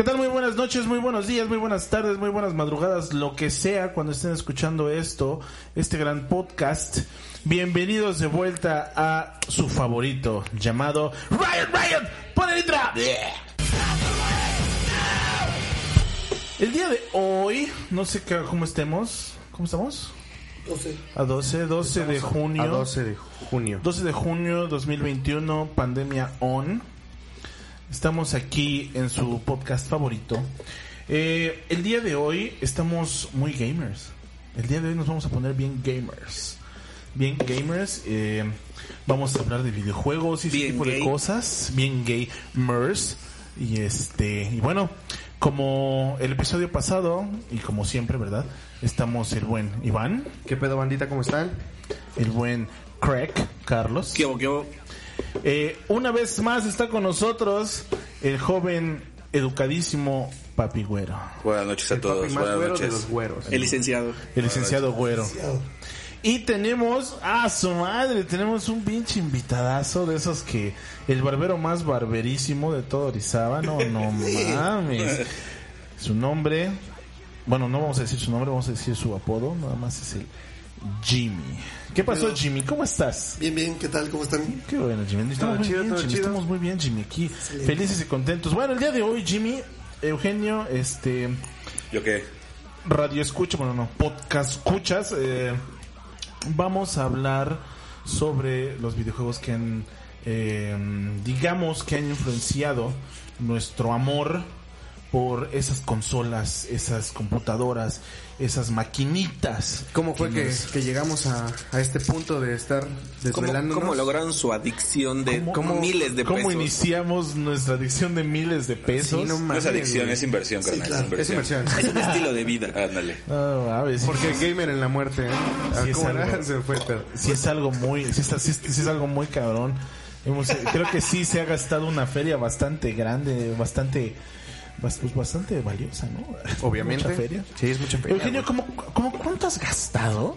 ¿Qué tal? Muy buenas noches, muy buenos días, muy buenas tardes, muy buenas madrugadas, lo que sea cuando estén escuchando esto, este gran podcast. Bienvenidos de vuelta a su favorito llamado Riot Riot. ¡Pon el intro! El día de hoy, no sé qué- cómo estemos. ¿Cómo estamos? 12. A 12, 12 de junio. A 12 de junio. 12 de junio 2021, pandemia on. Estamos aquí en su podcast favorito. Eh, el día de hoy estamos muy gamers. El día de hoy nos vamos a poner bien gamers. Bien gamers. eh, vamos a hablar de videojuegos y ese Bien tipo de cosas. Bien gamers. Y este, y bueno, como el episodio pasado, y como siempre, ¿verdad? Estamos el buen Iván, ¿Qué pedo, bandita? ¿Cómo están? el buen Craig, Carlos. ¿Qué hubo, qué hubo? Eh, una vez más está con nosotros el joven educadísimo Papi Güero, Buenas noches a El todos, papi más buenas güero de noches. los güeros. El licenciado. el licenciado Güero. Y tenemos, a su madre, tenemos un pinche invitadazo de esos que el barbero más barberísimo de todo Orizaba, no, no mames. Su nombre, bueno, no vamos a decir su nombre, vamos a decir su apodo, nada más es el Jimmy. ¿Qué pasó Pero- Jimmy? ¿Cómo estás? Bien, bien, ¿qué tal? ¿Cómo están? Qué bueno, Jimmy. Estamos Todo muy chido, bien, todo Jimmy. chido. Estamos muy bien, Jimmy. Aquí felices y contentos. Bueno, el día de hoy, Jimmy, Eugenio, este, ¿Yo qué? radio escucha, bueno, no, podcast escuchas, eh, vamos a hablar sobre los videojuegos que han, eh, digamos, que han influenciado nuestro amor por esas consolas, esas computadoras, esas maquinitas. ¿Cómo fue que, nos- que llegamos a, a este punto de estar ¿Cómo, desvelándonos? cómo lograron su adicción de ¿Cómo- miles de ¿Cómo pesos? iniciamos nuestra adicción de miles de pesos? Sí, no No es adicción, es inversión, carnal. claro. Es inversión. Es un estilo de vida. Ándale. No, a ver, sí, Porque gamer en la muerte, ¿eh? Ah, Sí, es ¿Cómo algo. Se fue sí es muy, sí es, sí es- sí es algo muy cabrón. Hemos, creo que sí se ha gastado una feria bastante grande, bastante, bas- pues bastante valiosa, ¿no? Obviamente. Mucha feria. Sí, es mucha feria. Eugenio, ¿cómo, cómo cuánto has gastado,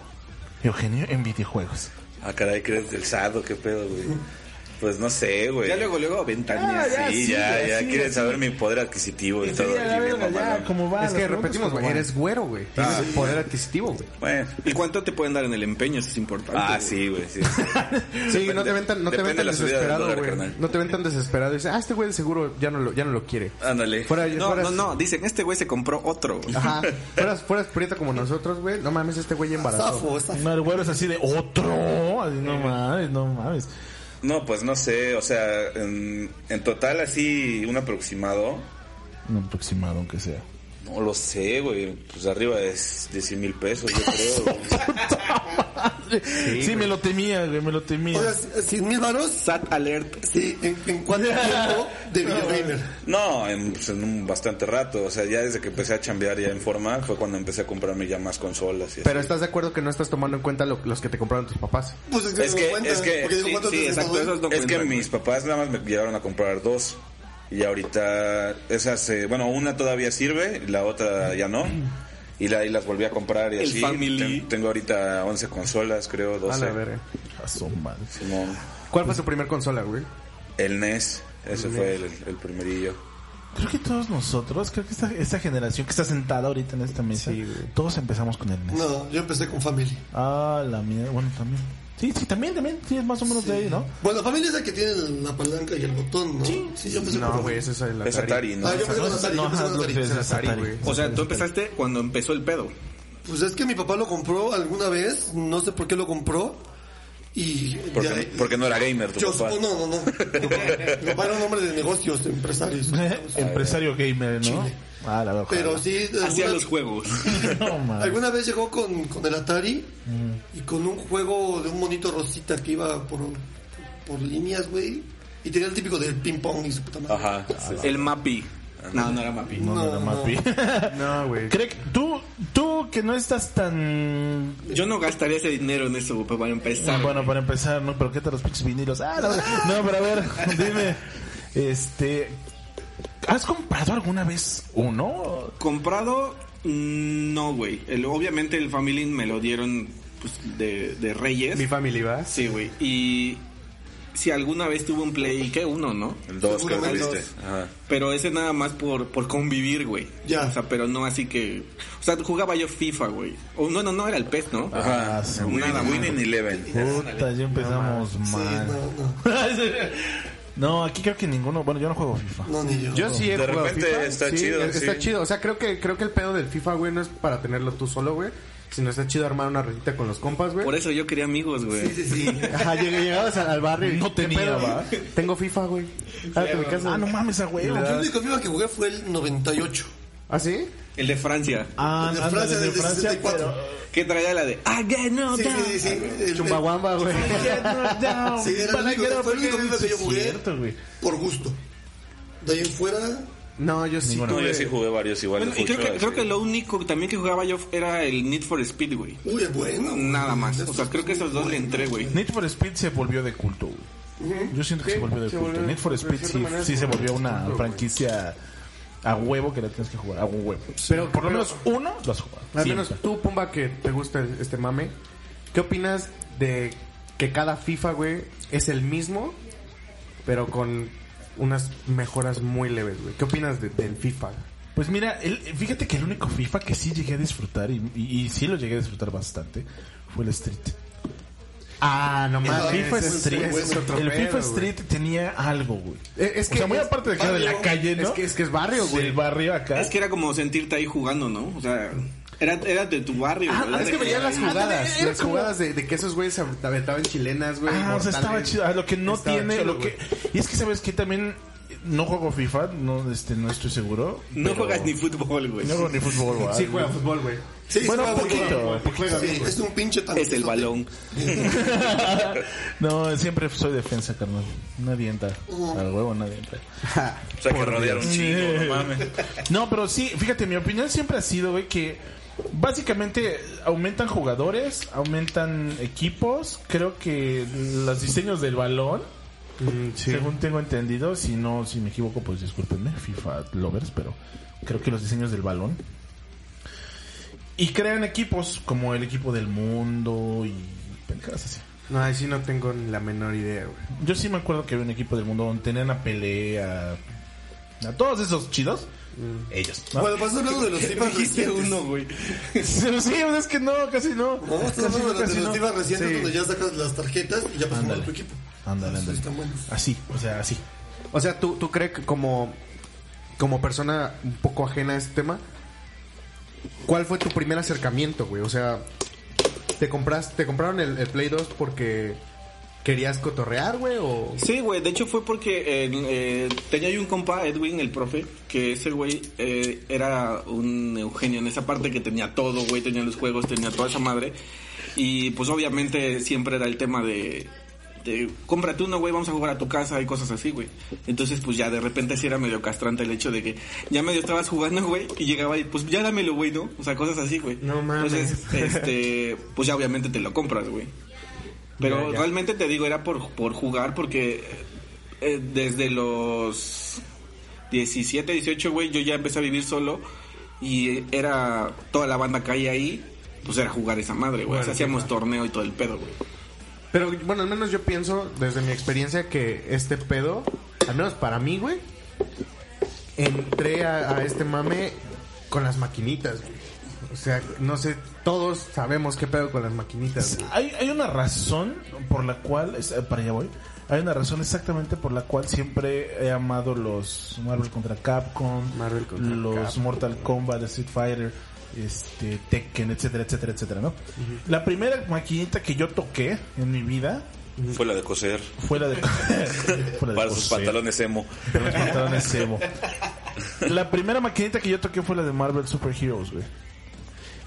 Eugenio, en videojuegos? Ah, caray, ¿crees del sado? ¿Qué pedo, güey? Pues no sé, güey. Ya luego, luego ventaneas. Ah, ya, Sí, sí, ya, ya, ya. sí, Quieren sí. saber mi poder adquisitivo y Sí, todo. a la y verga, ya. ¿cómo va? Es que repetimos, ¿cómo güey, eres güero, güey. Tienes poder adquisitivo, güey. Bueno. ¿Y cuánto te pueden dar en el empeño? Eso es importante. Ah, sí, güey, sí. Sí, no te ven tan, no te ven depende tan de la subida del desesperado, güey. No te ven tan desesperado. Dice, ah, este güey de seguro ya no lo, ya no lo quiere. Ándale. Fuera, No, fueras- no, no. Dicen, este güey se compró otro. Ajá. Fueras, fueras prieta como nosotros, güey. No mames, este güey ya embarazó. No, el güero es así de otro. No mames, no mames. No, pues no sé, o sea, en, en total así, un aproximado, Un aproximado, aunque sea. No lo sé, güey, pues arriba de, de 100 mil pesos, yo creo. güey. Sí, me lo temía, güey, me lo temía. O sea, 100 mil varos. Sat alert. Sí, ¿en, en cuánto tiempo de videogamer? No, en, pues, en un bastante rato, o sea, ya desde que empecé a chambear ya en forma, fue cuando empecé a comprarme ya más consolas y así. Pero estás de acuerdo que no estás tomando en cuenta lo- los que te compraron tus papás. Pues es que, Es que- cuenta, es que- sí, ¿cuánto sí, te exacto, costó? esos no Es que mis papás nada más me llegaron a comprar dos. Y ahorita, esas, eh, bueno, una todavía sirve, y la otra ya no. Y, la, y las volví a comprar y El así. family. Ten- tengo ahorita 11 consolas, creo, A 12. la verga. A su madre. Simón. ¿Cuál fue tu primer consola, güey? El NES, ese fue el, el primerillo. Creo que todos nosotros, creo que esta, esta generación que está sentada ahorita en esta mesa, Sí, todos empezamos con el NES. No, yo empecé con Family. Ah, la mierda. Bueno, también. Sí, sí, también, también. Sí, es más o menos de ahí, ¿no? Bueno, Family es la que tiene la palanca y el botón, ¿no? Sí, yo empecé No, con güey, ese es Es Atari, ¿no? Ah, yo empecé con No, Atari, no, yo empecé con Atari. es Atari, Atari. O sea, tú empezaste cuando empezó el pedo. Pues es que mi papá lo compró alguna vez, no sé por qué lo compró. Y Porque, de ahí- porque no era gamer tu yo papá. no, no, no. Mi papá era un hombre de negocios, de empresarios. Empresario gamer, ¿no? Chile. Ah, la verdad. Pero sí, Hacía alguna, los juegos. No, alguna vez llegó con, con el Atari Mm. y con un juego de un monito rosita que iba por, por líneas, güey. Y tenía el típico del ping pong y su puta madre. Ajá. sí. El Mappy. No, no era Mappy. No, no, era No, Mappy. No, güey. Craig, tú, tú que no estás tan... Yo no gastaría ese dinero en eso, para empezar. Bueno, para empezar, ¿no? Pero ¿qué tal los pinches vinilos? Ah, no, no, pero a ver, dime, este... ¿Has comprado alguna vez uno? Comprado, mm, no, güey. El- Obviamente el Family me lo dieron pues, de, de Reyes. Mi family, ¿va? Sí, güey. Y si alguna vez tuve un Play, ¿qué? Uno, ¿no? El 2 que Seguramente tuviste. dos. Ajá. Pero ese nada más por, por convivir, güey. Ya. O sea, pero no así que... O sea, jugaba yo FIFA, güey. O no, no, no, era el PES, ¿no? Ajá. Ah, sí. Winning, winning Eleven. Puta, ya empezamos Sí, mal. no, no. No, aquí creo que ninguno. Bueno, yo no juego FIFA. No, ni yo. Yo sí he De jugado repente FIFA. está Sí, chido, Está sí. chido. O sea, creo que, creo que el pedo del FIFA, güey, no es para tenerlo tú solo, güey. Sino está chido armar una retita con los compas, güey. Por eso yo quería amigos, güey. Sí, sí, sí. Ajá, llegabas al barrio y... No ¿qué tenía? ¿va? Tengo FIFA, güey. Ah. Ah, no mames, a. Yo el único FIFA que jugué fue el 98. ¿Ah, sí? El de Francia. Ah, El de Francia, de del de Francia, 64. pero... Que traía la de... I get no Sí, down. sí, sí. El- Chumbawamba, güey. Get knocked down, Sí, era el único- fue el. FIFA que yo Sí, jugué. cierto, güey. Por gusto. De ahí en fuera, No, yo sí Ninguno. No, tuve- yo sí jugué varios igual. Bueno, y creo que, creo que lo único también que jugaba yo era el Need for Speed, güey. uy, es bueno. Nada más. O sea, creo que esos dos le entré, güey. Need for Speed se volvió de culto, güey. Yo siento que Sí, se volvió de se culto. volvió- Need for Speed sí, manera sí se volvió una culto, franquicia a huevo que la tienes que jugar, a huevo. Pero- por lo pero- menos uno lo has jugado. Al menos tú, Pumba, que te gusta este mame, ¿qué opinas de que cada FIFA, güey, es el mismo, pero con unas mejoras muy leves, güey? ¿Qué opinas de- del FIFA? Pues mira, el- fíjate que el único FIFA que sí llegué a disfrutar, y, y- y sí lo llegué a disfrutar bastante, fue el Street. Ah, no El mames. FIFA ese- Street, ese es otro el pedo, FIFA. Street tenía algo, güey. Eh, Es que o sea, muy es aparte de que era de la calle, ¿no? Es que es, que es barrio, güey. Del barrio acá. Es que era como sentirte ahí jugando, ¿no? O sea, era, era de tu barrio. Ah, ¿verdad? Es que De veían las jugadas, las como- jugadas de, de que esos güeyes se aventaban chilenas, güey. Ah, o sea, estaba chido. Ah, lo que no Estaba tiene, chido, lo que... Y es que, ¿sabes que También no juego FIFA, no, este, no estoy seguro. No pero- juegas ni fútbol, güey. No juego ni fútbol, güey. Sí, juega fútbol, güey. Sí, Bueno, juega poquito, poquito. Sí, es un pinche tanque. Es el balón. No, siempre soy defensa, carnal. Nadie entra. Al huevo nadie entra. O sea, que rodear un chingo, no mames. No, pero sí, fíjate, mi opinión siempre ha sido, güey, que básicamente aumentan jugadores, aumentan equipos. Creo que los diseños del balón, Mm, sí. según tengo entendido, si no, si me equivoco, pues discúlpenme, FIFA lovers, pero creo que los diseños del balón. Y crean equipos como el equipo del mundo y pendejadas así. No, ahí sí no tengo ni la menor idea, güey. Yo sí me acuerdo que había un equipo del mundo donde tenían a pelea, a todos esos chidos. Ellos. ¿no? Bueno, pues hablando de los Dijiste recientes. uno, güey. Sí, es que no, casi no. No, estás Casi hablando no, de, los no. FIFA recientes Sí. donde ya sacas las tarjetas y ya pasas a tu equipo. Ándale, ándale. están buenos. Así, o sea, así. O sea, ¿tú, tú crees que como, como persona un poco ajena a este tema, ¿cuál fue tu primer acercamiento, güey? O sea, ¿te, compras, te compraron el, el Play 2 porque querías cotorrear, güey? O... Sí, güey, de hecho fue porque eh, eh, tenía yo un compa, Edwin, el profe, que ese güey eh, era un Eugenio en esa parte que tenía todo, güey, tenía los juegos, tenía toda esa madre. Y pues obviamente siempre era el tema de, de cómprate uno, güey, vamos a jugar a tu casa y cosas así, güey. Entonces pues ya de repente sí era medio castrante el hecho de que ya medio estabas jugando, güey, y llegaba y pues ya dámelo, güey, ¿no? O sea, cosas así, güey. No mames. Entonces, este, pues ya obviamente te lo compras, güey. Pero Ya, ya. realmente te digo, era por, por jugar, porque eh, desde los 17, 18, güey, yo ya empecé a vivir solo y era toda la banda que hay ahí, pues era jugar esa madre, güey. O sea, hacíamos torneo y todo el pedo, güey. Pero bueno, al menos yo pienso, desde mi experiencia, que este pedo, al menos para mí, güey, entré a, a este mame con las maquinitas, güey. O sea, no sé, todos sabemos qué pedo con las maquinitas, güey. Hay, hay una razón por la cual, eh, para allá voy, hay una razón exactamente por la cual siempre he amado los Marvel contra Capcom, Marvel contra los Capcom. Mortal Kombat, Street Fighter, este, Tekken, etcétera, etcétera, etcétera, ¿no? La primera maquinita que yo toqué en mi vida Fue la de coser. fue la de... fue la de Para sus pantalones emo. Para los pantalones emo. La primera maquinita que yo toqué fue la de Marvel Super Heroes, güey.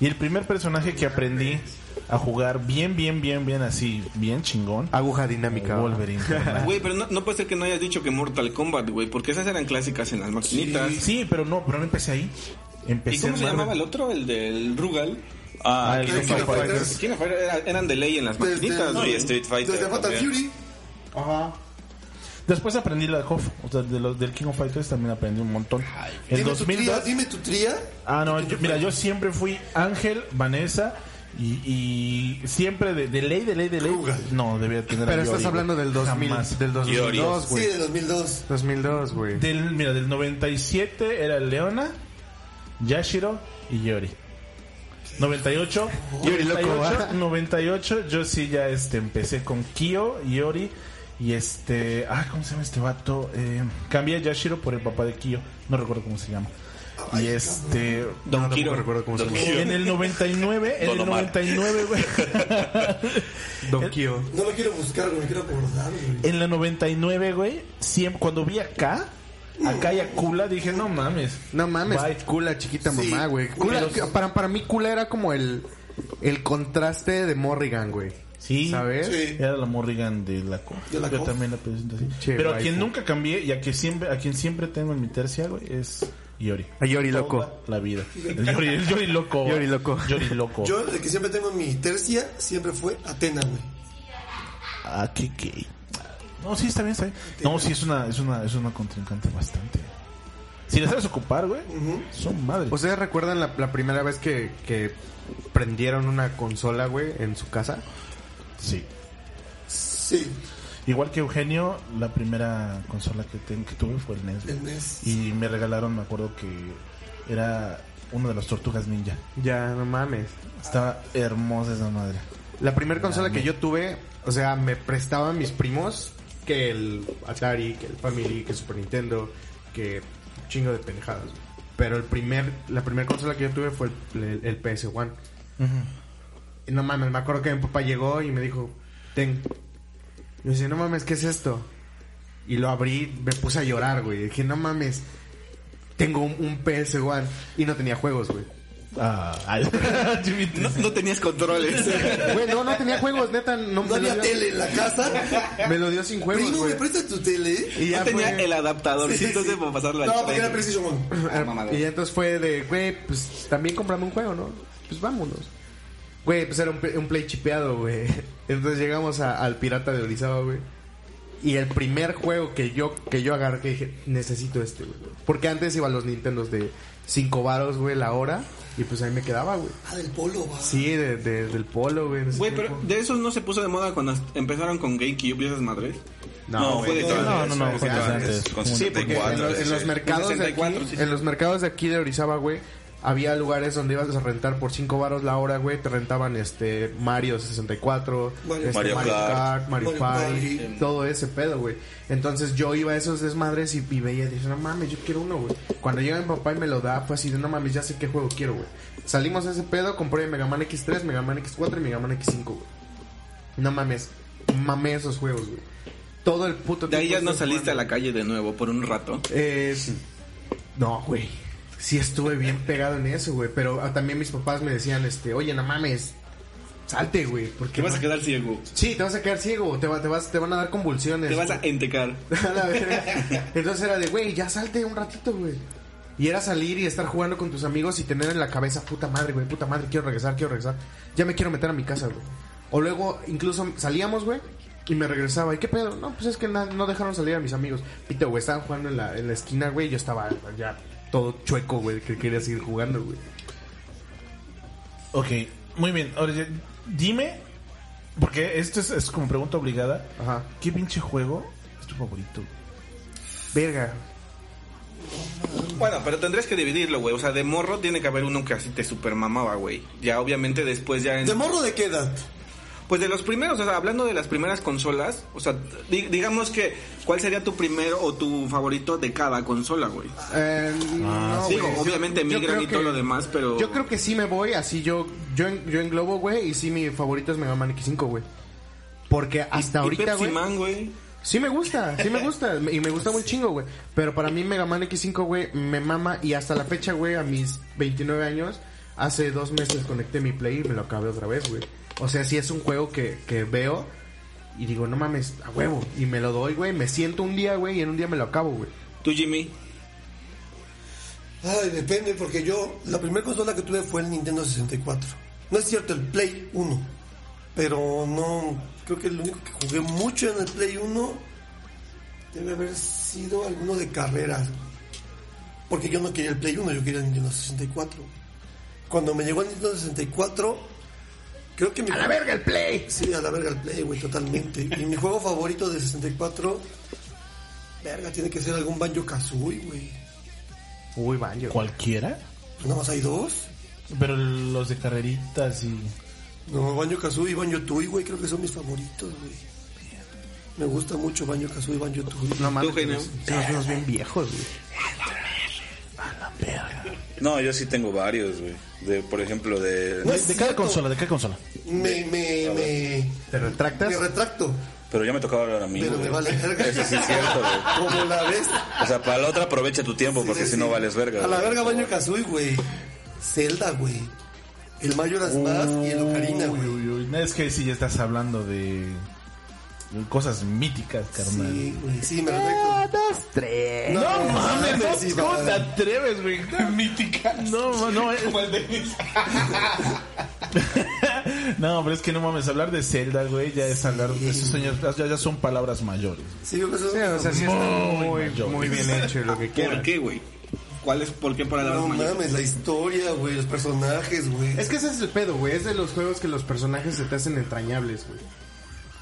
Y el primer personaje que aprendí a jugar bien, bien, bien, bien así, bien chingón. Aguja dinámica. Wolverine. Güey, pero no, no puede ser que no hayas dicho que Mortal Kombat, güey, porque esas eran clásicas en las maquinitas. Sí, pero no, pero no empecé ahí. Empecé ¿Y cómo se Marvel. llamaba el otro? El del Rugal. Ah, Ah, el King King of of Fighters. Fighters. ¿Quién fue? Era- eran de ley en las maquinitas, No, y güey. Street Fighter. Desde Fatal. Fury. Ajá. Después aprendí la de Hoff, o sea, de los, del King of Fighters también aprendí un montón. En Dime tu tría, 2002. dime tu tría. Ah, no, yo- mira, yo siempre fui Ángel, Vanessa Y, y siempre de, de ley, de ley, de ley. No, debía tener a Pero estás Yori, hablando del 2000, Jamás. del 2002, Sí, güey. de 2002. 2002, güey. Del, mira, del 97 era Leona, Yashiro y Yori. 98, Yori loco, 98, ¿va? 98, yo sí ya este empecé con Kyo, Yori y este, ah, ¿cómo se llama este vato? Eh, cambié a Yashiro por el papá de Kyo, no recuerdo cómo se llama. Y este, Don Kiro. recuerdo cómo se llama. Kiro. en el 99, en el Omar. 99, güey. Don Kio. No lo quiero buscar, güey, me quiero acordar, güey. En la 99, güey, siempre, cuando vi acá, acá y a Kula, dije, no mames. No mames, Bye. Kula chiquita Sí. mamá, güey. Kula- para, para mí Kula era como el, el contraste de Morrigan, güey. Sí. ¿Sabes? Sí. Era la Morrigan de la Co. De la Yo Co. también la presento así. Che, Pero a quien nunca cambié y a quien siempre, a quien siempre tengo en mi tercia, güey, es Yori. A Yori loco. La vida. El Yori, el Yori loco. Yori loco. Yori loco. Yo, el que siempre tengo en mi tercia, siempre fue Atena, güey. Ah, qué gay. No, sí, está bien, está bien. No, sí, es una, es una, es una contrincante bastante. Si le sabes ocupar, güey, son madres. ¿Ustedes recuerdan la, la primera vez que, que prendieron una consola, güey, en su casa? Sí. Sí, Igual que Eugenio, la primera consola que, ten- que tuve fue el NES. el NES. Y me regalaron, me acuerdo que era uno de las tortugas ninja. Ya, no mames. Estaba hermosa esa madre. La primera consola que yo tuve, o sea, me prestaban mis primos que el Atari, que el Family, que el Super Nintendo, que un chingo de pendejadas. Pero el primer, la primera consola que yo tuve fue el, el- el PS1. Y no mames, me acuerdo que mi papá llegó y me dijo, ten. Y yo decía, no mames, ¿qué es esto? Y lo abrí, me puse a llorar, güey. Dije, no mames, tengo un, un PS1 y no tenía juegos, güey. Ah, No, no tenías controles. Güey, no, no tenía juegos, neta, no, No había dio, tele en la casa. me lo dio sin juegos, Primo, güey. ¿me prestas tu tele? Y ya no tenía fue- el adaptador. Sí, entonces para pasarlo al No, porque era One. Ah. Y ya entonces fue de, güey, pues también comprame un juego, ¿no? Pues vámonos. Güey, pues era un, play- un play chipeado, güey. Entonces llegamos a- al Pirata de Orizaba, güey. Y el primer juego que yo que yo agarré, que dije, necesito este, güey. Porque antes iba a los Nintendos de 5 varos, güey, la hora. Y pues ahí me quedaba, güey. Ah, del polo, va. Sí, de, de- del polo, güey. Güey, pero tiempo. de esos no se puso de moda cuando empezaron con GameCube y esas madres. No, fue de güey, todo. No, no, no, eso fue es antes. Con Sí, Sí, porque en, 64, los- en los sí. mercados de 64, aquí, sí, sí. en los mercados de aquí de Orizaba, güey, había lugares donde ibas a rentar por 5 varos la hora, güey, te rentaban este Mario 64, Mario- este, Mario Mario Kart. Kart, Mario Mario Party, Party. todo ese pedo, güey. Entonces yo iba a esos desmadres y, y veía y dije, no mames, yo quiero uno, güey. Cuando llega mi papá y me lo da, fue así de, no mames, ya sé qué juego quiero, güey. Salimos a ese pedo, compré Mega Man X3, Mega Man X4 y Mega Man X5, güey. No mames, mamé esos juegos, güey. Todo el puto De ahí ya no saliste a la calle de nuevo por un rato. Eh, no, güey. Sí estuve bien pegado en eso, güey. Pero ah, también mis papás me decían, este, oye, no mames, salte, güey. Porque Te vas a quedar ciego. Sí, te vas a quedar ciego, te, va- te, vas, te van a dar convulsiones. Te vas a entecar. Entonces era de, güey, ya salte un ratito, güey. Y era salir y estar jugando con tus amigos y tener en la cabeza, puta madre, güey, puta madre, quiero regresar, quiero regresar. Ya me quiero meter a mi casa, güey. O luego, incluso salíamos, güey, y me regresaba. ¿Y qué pedo? No, pues es que no dejaron salir a mis amigos. Pito, güey, estaban jugando en la, en la esquina, güey, y yo estaba ya todo chueco, güey, que quería seguir jugando, güey. Ok, muy bien. Ahora, ya, dime, porque esto es, es como pregunta obligada. Ajá. ¿Qué pinche juego es tu favorito? Verga. Bueno, pero tendrías que dividirlo, güey. O sea, de morro tiene que haber uno que así te super mamaba, güey. Ya obviamente después ya... en- ¿De morro de qué edad? Pues de los primeros, o sea, hablando de las primeras consolas, o sea, di- digamos que, ¿cuál sería tu primero o tu favorito de cada consola, güey? Eh, no, güey. obviamente Yo- migran creo y todo que- lo demás, pero... Yo creo que sí me voy, así yo yo, en- yo englobo, güey, y sí mi favorito es Mega Man X5, güey. Porque hasta Y ahorita, Pepsi güey. Man, güey. Sí me gusta, sí me gusta, y me gusta muy chingo, güey. Pero para mí Mega Man X5, güey, me mama, y hasta la fecha, güey, a mis 29 años, hace dos meses conecté mi Play y me lo acabé otra vez, güey. O sea, sí es un juego que, que veo y digo, no mames, a huevo, y me lo doy, güey, me siento un día, güey, y en un día me lo acabo, güey. Tú, Jimmy. Ay, depende, porque yo, la primera consola que tuve fue el Nintendo 64. No es cierto, el Play 1. Pero no, creo que lo único que jugué mucho en el Play 1 debe haber sido alguno de carreras. Porque yo no quería el Play 1, yo quería el Nintendo 64. Cuando me llegó el Nintendo 64, Creo que mi ¡A la verga el play! Sí, a la verga el play, güey, totalmente. Y mi juego favorito de 64, verga, tiene que ser algún Banjo Kazooie, güey. Uy, baño. ¿Cualquiera? Nada más hay dos. Pero los de carreritas y... No, Banjo Kazooie y Banjo Tooie, güey, creo que son mis favoritos, güey. Me gusta mucho Banjo Kazooie y Banjo Tooie. No mames, vemos bien viejos, güey. No, yo sí tengo varios, güey. De, por ejemplo, de... No ¿De, es de cada cierto. consola? ¿De qué consola? Me, me, me, ¿Te retractas? me retracto, Pero ya me tocaba hablar a mí, pero güey. me vale verga. Eso sí es cierto, güey. Como la ves. O sea, para la otra aprovecha tu tiempo, porque Sí, si no sí. vales verga. A la verga Banjo Kazooie, güey. Zelda, güey. El Majora's Mask y el Ocarina, Uy, güey. uy, uy. No, es que sí ya estás hablando de cosas míticas, carnal. Sí, güey, sí, me retracto. dos, tres. No, No, mames, no, sí, ¿cómo te atreves, güey? Mítica. No, no, eh. no, pero es que no mames, hablar de Zelda, güey, ya es hablar de esos sueños, ya, ya son palabras mayores. Sí, yo creo que Sí, o sea, sí está Muy muy, muy bien hecho lo que ¿Por quieras. qué, güey? ¿Cuál es, ¿Por qué para la No mames, la historia, güey, los personajes, güey. Es que ese es el pedo, güey. Es de los juegos que los personajes se te hacen entrañables, güey.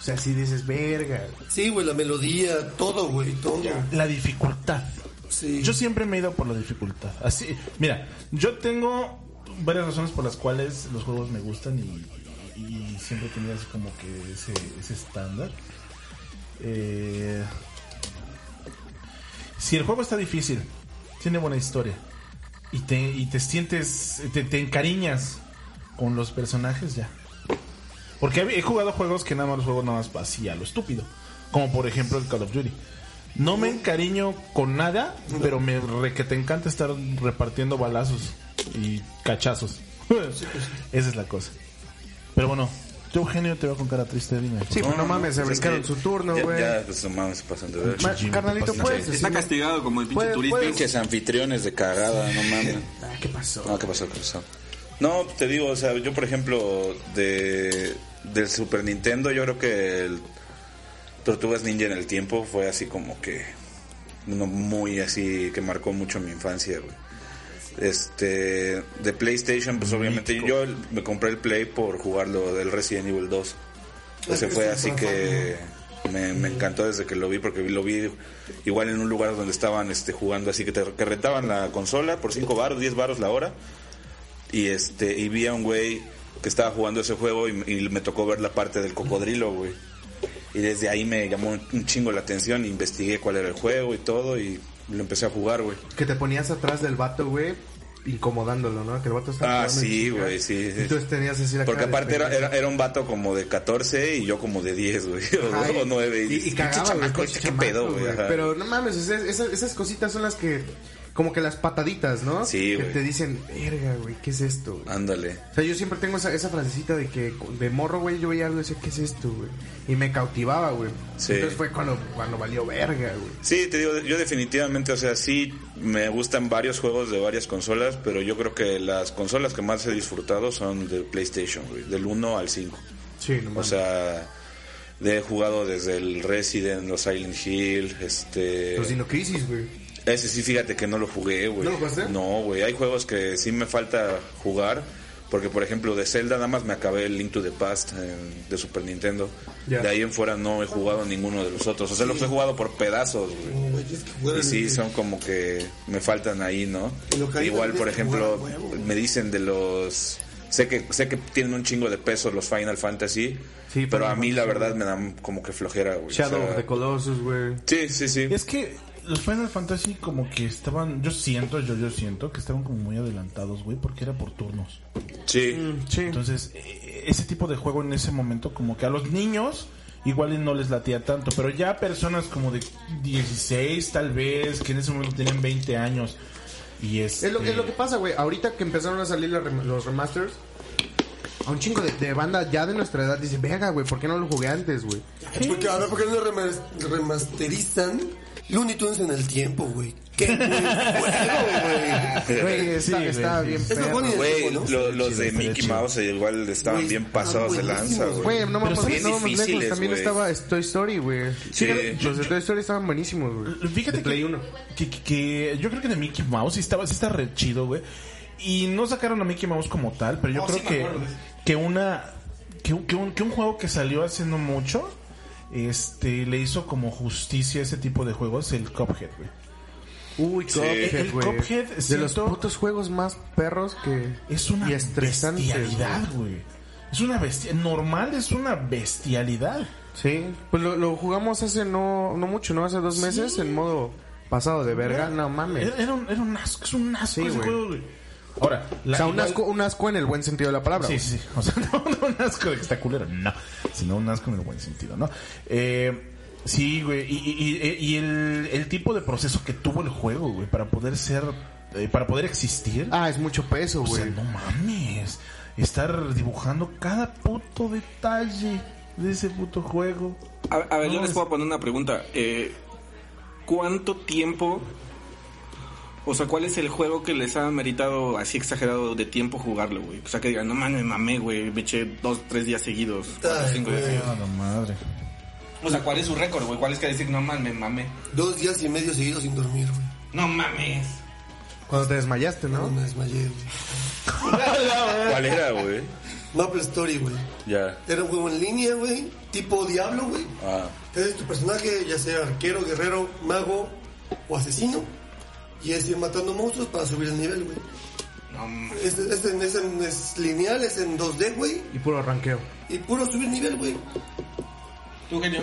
O sea, si dices, verga. Sí, güey, la melodía, todo, güey, todo. La dificultad. Sí. Yo siempre me he ido por la dificultad. Así, mira, yo tengo varias razones por las cuales los juegos me gustan y, y siempre así como que ese, ese estándar. Eh, si el juego está difícil, tiene buena historia y te, y te sientes, te, te encariñas con los personajes, ya. Porque he jugado juegos que nada más los juegos nada más así a lo estúpido. Como por ejemplo el Call of Duty. No me encariño con nada, pero me re que te encanta estar repartiendo balazos y cachazos. Esa es la cosa. Pero bueno, tú Eugenio te veo con cara triste, dime. Sí, pues no mames, se pues es brincaron que su turno, ya- güey. Ya, pues no mames, se pasan de ver. Ma- Carnalito, puedes Está castigado como el pinche turista. Pinches anfitriones de cagada, no mames. Ah, ¿qué pasó? No, ¿qué pasó? ¿Qué pasó? No, te digo, o sea, yo por ejemplo, de del Super Nintendo, yo creo que el Tortugas Ninja en el tiempo fue así como que uno muy así que marcó mucho mi infancia, güey. Este, de PlayStation, pues obviamente yo me compré el Play por jugarlo del Resident Evil 2. Ese fue así que me, me encantó desde que lo vi porque lo vi igual en un lugar donde estaban este jugando así que te que rentaban la consola por 5 baros, 10 baros la hora y este y vi a un güey que estaba jugando ese juego y, y me tocó ver la parte del cocodrilo, güey. Y desde ahí me llamó un, chingo la atención, investigué cuál era el juego y todo y lo empecé a jugar, güey. Que te ponías atrás del vato, güey, incomodándolo, ¿no? Que el vato estaba Ah, sí, güey, sí, sí. Y tú tenías así la Porque cara aparte era, era, era un vato como de 14 y yo como de 10, güey. O, o 9. Y, y cagaba, güey, ¿Qué pedo, güey? Pero no mames, esas cositas son las que... Como que las pataditas, ¿no? Sí, Que te dicen, verga, güey, ¿qué es esto? güey?" Ándale. O sea, yo siempre tengo esa, esa frasecita de que de morro, güey, yo veía algo y decía, ¿qué es esto, güey? Y me cautivaba, güey. Sí. Entonces fue cuando, cuando valió verga, güey. Sí, te digo, yo definitivamente, o sea, sí me gustan varios juegos de varias consolas, pero yo creo que las consolas que más he disfrutado son de PlayStation, güey, del 1 al 5. Sí, no O mames. sea, he jugado desde el Resident, los Silent Hill, este... Los Dino Crisis, güey. Ese sí, fíjate que no lo jugué, güey. ¿No lo jugaste? No, güey. Hay juegos que sí me falta jugar. Porque, por ejemplo, de Zelda nada más me acabé el Link to the Past eh, de Super Nintendo. Ya. De ahí en fuera no he jugado ninguno de los otros. O sea, los he jugado por pedazos, güey. No, güey, es que juegan Y sí, son como que me faltan ahí, ¿no? Igual, por ejemplo, juegan me dicen de los... Sé que, sé que tienen un chingo de peso los Final Fantasy, Sí, pero pero a mí la sí, verdad me dan como que flojera, güey. O Shadow sea, of the Colossus, güey. Sí, sí, sí. Es que los Final Fantasy como que estaban, yo siento, yo yo siento que estaban como muy adelantados, güey, porque era por turnos. Sí. Sí. Entonces, eh, ese tipo de juego en ese momento como que a los niños igual no les latía tanto, pero ya personas como de 16 tal vez, que en ese momento tenían 20 años y es Es lo, es lo que pasa, güey. Ahorita que empezaron a salir los remasters, a un chingo de, de banda ya de nuestra edad dice, venga, güey, ¿por qué no lo jugué antes, güey? Porque, a ver, ¿por qué no remas- remasterizan Looney Tunes en el tiempo, güey? ¡Qué buen juego, güey! Está, sí. bien perro. mejor ni- Güey, ¿no? lo- los de Mickey. Mouse igual estaban bien pasados de lanza, güey. Güey, no vamos, bien no vamos lejos. También estaba Toy Story, güey. Sí. Los de Toy Story estaban buenísimos, güey. Fíjate De Play que, 1. que, yo creo que de Mickey Mouse sí estaba, sí está re chido, güey. Y no sacaron a Mickey Mouse como tal, pero yo Oh, creo sí que, que una que, un, que, un, que un juego que salió hace no mucho este le hizo como justicia a ese tipo de juegos, el Cuphead, güey. Uy, Cuphead, El güey. Cuphead, De los putos juegos más perros que... Es una y bestialidad, güey. Es una bestia. Normal es una bestialidad. Sí, pues lo, lo jugamos hace no, no mucho, ¿no? Hace dos meses en modo pasado de verga. No mames. Era, era un, era un asco, es un asco Sí, ese güey. juego, güey. Ahora, la- o sea, un igual- asco, un asco en el buen sentido de la palabra. Sí, güey. sí, sí. O sea, no, no un asco de que está culero, no. Sino un asco en el buen sentido, ¿no? Eh, sí, güey. Y, y- y- y el, el tipo de proceso que tuvo el juego, güey, para poder ser. eh, para poder existir. Ah, es mucho peso, o sea, güey. no mames. Estar dibujando cada puto detalle de ese puto juego. A, a ver, yo les es- puedo poner una pregunta. Eh, ¿Cuánto tiempo, o sea, cuál es el juego que les ha meritado así exagerado de tiempo jugarlo, güey? O sea, que digan, no mames, me mamé, güey, me eché dos, tres días seguidos, cuatro, Ay, cinco días güey. seguidos. Ah, la madre. O sea, ¿cuál es su récord, güey? ¿Cuál es que decir, no mames, me mamé? Dos días y medio seguidos sin dormir, güey. No mames. Cuando te desmayaste, No, ¿no? me desmayé, güey. ¿Cuál era, güey? Maple Story, güey. Ya. Era un juego en línea, güey. Tipo Diablo, güey. Ah. Eres tu personaje, ya sea arquero, guerrero, mago o asesino. Y es ir matando monstruos para subir el nivel, güey. No. Es, es, en- es en- es lineal, es en 2D, güey. Y puro ranqueo. Y puro subir nivel, güey. ¿Tú, genio?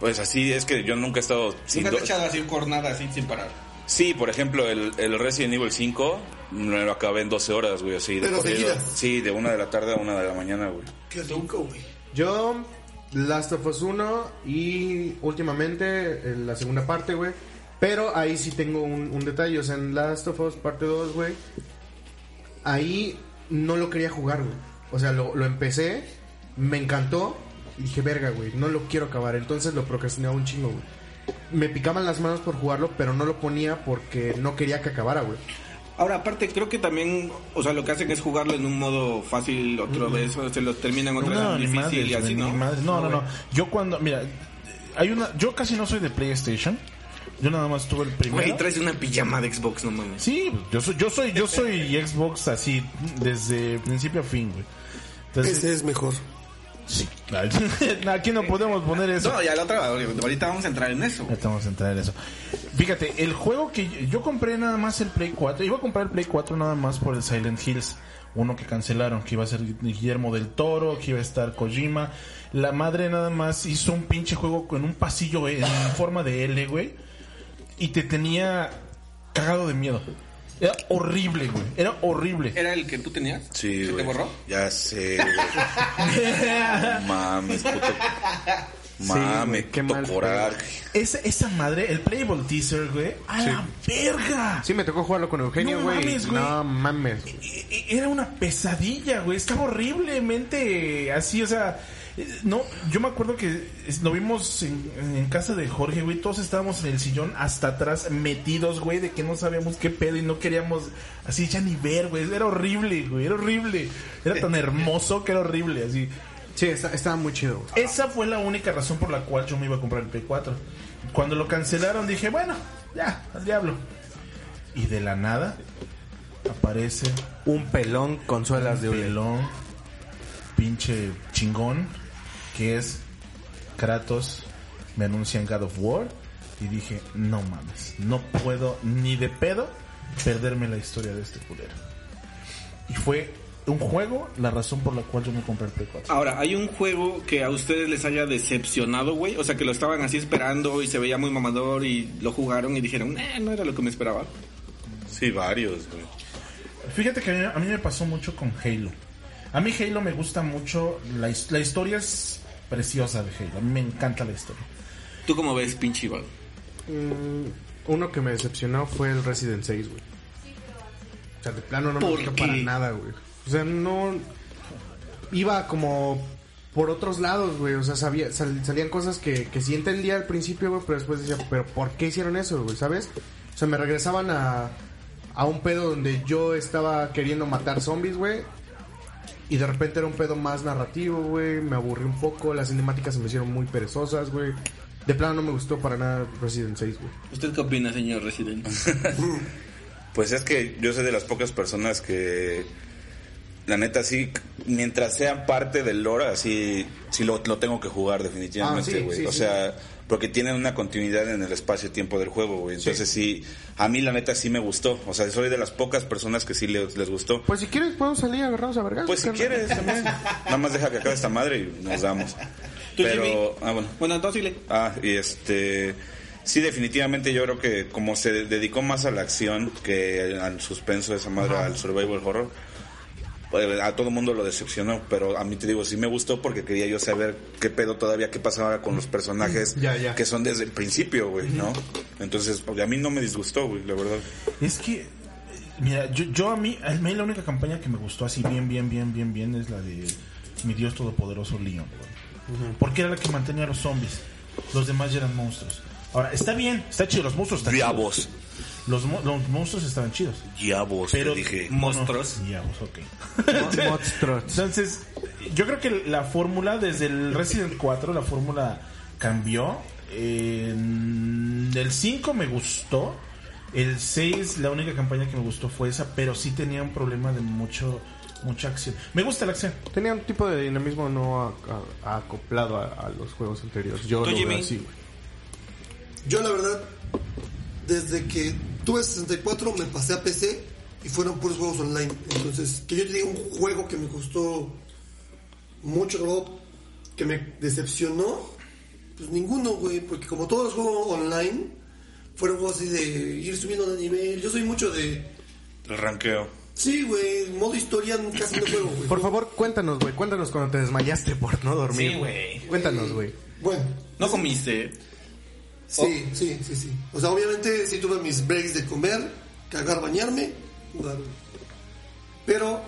Pues así es que yo nunca he estado sin Nunca te do- echado así jornada así sin parar. Sí, por ejemplo, el, el Resident Evil 5 me lo acabé en 12 horas, güey, así de Pero corrido. seguidas. Sí, de una de la tarde a una de la mañana, güey. Qué rico, güey. Yo, Last of Us 1 y últimamente en la segunda parte, güey. Pero ahí sí tengo un, un detalle. O sea, en Last of Us parte 2, güey. Ahí no lo quería jugar, güey. O sea, lo, lo empecé, me encantó. Y dije, verga, güey, no lo quiero acabar. Entonces lo procrastinaba un chingo, güey. Me picaban las manos por jugarlo, pero no lo ponía porque no quería que acabara, güey. Ahora, aparte, creo que también, o sea, lo que hacen es jugarlo en un modo fácil otra vez, o se los terminan otra No, vez difícil y así, güey, ¿no? No, no, no. Yo cuando, mira, hay una, yo casi no soy de PlayStation. Yo nada más tuve el primero. Güey, traes una pijama de Xbox, no mames. Sí, yo soy, yo soy, yo soy Xbox así desde principio a fin, güey. Entonces, Ese es mejor. sí. Aquí no podemos poner eso. No, ya la otra, ahorita vamos a entrar en eso. Ahorita vamos a entrar en eso. Fíjate, el juego que yo, yo compré nada más el Play 4, iba a comprar el Play 4 nada más por el Silent Hills, uno que cancelaron, que iba a ser Guillermo del Toro, que iba a estar Kojima. La madre nada más hizo un pinche juego con un pasillo en forma de L, güey, y te tenía cagado de miedo. Era horrible, güey, era horrible. ¿Era el que tú tenías? Sí, ¿Se te borró? Ya sé, güey. Mames, puto. Mames, güey, qué mal coraje. Esa, esa madre, el Playable Teaser, güey, a la verga. Sí, me tocó jugarlo con Eugenio, No güey. mames, güey. No mames. E- e- Era una pesadilla, güey. Estaba horriblemente así, o sea. Eh, No, yo me acuerdo que lo vimos en, en casa de Jorge, güey. Todos estábamos en el sillón hasta atrás, metidos, güey, de que no sabíamos qué pedo y no queríamos así ya ni ver, güey. Era horrible, güey. Era horrible. Era tan hermoso que era horrible, así. Sí, está- estaba muy chido, güey. Esa fue la única razón por la cual yo me iba a comprar el Play 4. Cuando lo cancelaron dije, bueno, ya, al diablo. Y de la nada aparece Un pelón con suelas de hule. pelón, pinche chingón, que es Kratos, me anuncian God of War, y dije, no mames, no puedo ni de pedo perderme la historia de este culero. Y fue un juego la razón por la cual yo me compré el Play 4. Ahora, ¿hay un juego que a ustedes les haya decepcionado, güey? O sea, que lo estaban así esperando y se veía muy mamador y lo jugaron y dijeron, eh, no era lo que me esperaba. Sí, varios, güey. Fíjate que a mí, a mí me pasó mucho con Halo. A mí Halo me gusta mucho, la, la historia es preciosa de Halo, a mí me encanta la historia. ¿Tú cómo ves, pinche Iván? Mm, uno que me decepcionó fue el Resident 6, güey. O sea, de plano no me ¿Por gustó para nada, güey. O sea, no... Iba como por otros lados, güey. O sea, sabía, sal- salían cosas que, que sí entendía al principio, güey, pero después decía, ¿pero por qué hicieron eso, güey? ¿Sabes? O sea, me regresaban a, a un pedo donde yo estaba queriendo matar zombies, güey. Y de repente era un pedo más narrativo, güey. Me aburrí un poco. Las cinemáticas se me hicieron muy perezosas, güey. De plano no me gustó para nada Resident 6, güey. ¿Usted qué opina, señor Resident? Pues es que yo soy de las pocas personas que la neta sí, mientras sean parte del lore, así sí lo, lo tengo que jugar definitivamente, Ah, sí, güey. sí, o sea, porque tienen una continuidad en el espacio-tiempo del juego, güey. Entonces sí. a mí la neta sí me gustó. O sea, soy de las pocas personas que sí les, les gustó. Pues si quieres podemos salir agarrados a vergas. Pues si quieres también. Nada más deja que acabe esta madre y nos damos. ¿Tú, Pero, ah, bueno. Bueno, entonces. Ah, y este. Sí, definitivamente yo creo que como se dedicó más a la acción que al suspenso de esa madre, al survival horror, a todo mundo lo decepcionó, pero a mí te digo, sí me gustó porque quería yo saber qué pedo todavía, qué pasaba con los personajes Ya, ya. que son desde el principio, güey, ¿no? Entonces, porque a mí no me disgustó, güey, la verdad. Es que, mira, yo, yo a mí, a mí la única campaña que me gustó así bien, bien, bien, bien, bien es la de mi Dios Todopoderoso Leon, güey. Porque era la que mantenía a los zombies. Los demás ya eran monstruos. Ahora, está bien, está chido, los monstruos están Diabos. chidos. Los, mo- los monstruos estaban chidos. Diabos, Pero te dije. Monstruos. No, ok. Monstruos. Entonces, yo creo que la fórmula desde el Resident 4, la fórmula cambió. En el 5 me gustó. El 6, la única campaña que me gustó fue esa, pero sí tenía un problema de mucho mucha acción. Me gusta la acción. Tenía un tipo de dinamismo no a- a- acoplado a, a los juegos anteriores. Yo ¿Tú, lo veo así, güey. Yo la verdad, desde que tuve 64 me pasé a PC y fueron puros juegos online. Entonces, que yo te diga un juego que me gustó mucho, que me decepcionó, pues ninguno, güey, porque como todos los juegos online, fueron juegos así de ir subiendo de nivel. Yo soy mucho de... El ranqueo. Sí, güey, modo historia casi no juego, güey. Por favor, cuéntanos, güey. Cuéntanos cuando te desmayaste por no dormir. Sí, güey. Cuéntanos, güey. Bueno, ¿No comiste? Sí, sí, sí, sí. O sea, obviamente sí tuve mis breaks de comer, cagar, bañarme, jugar. Pero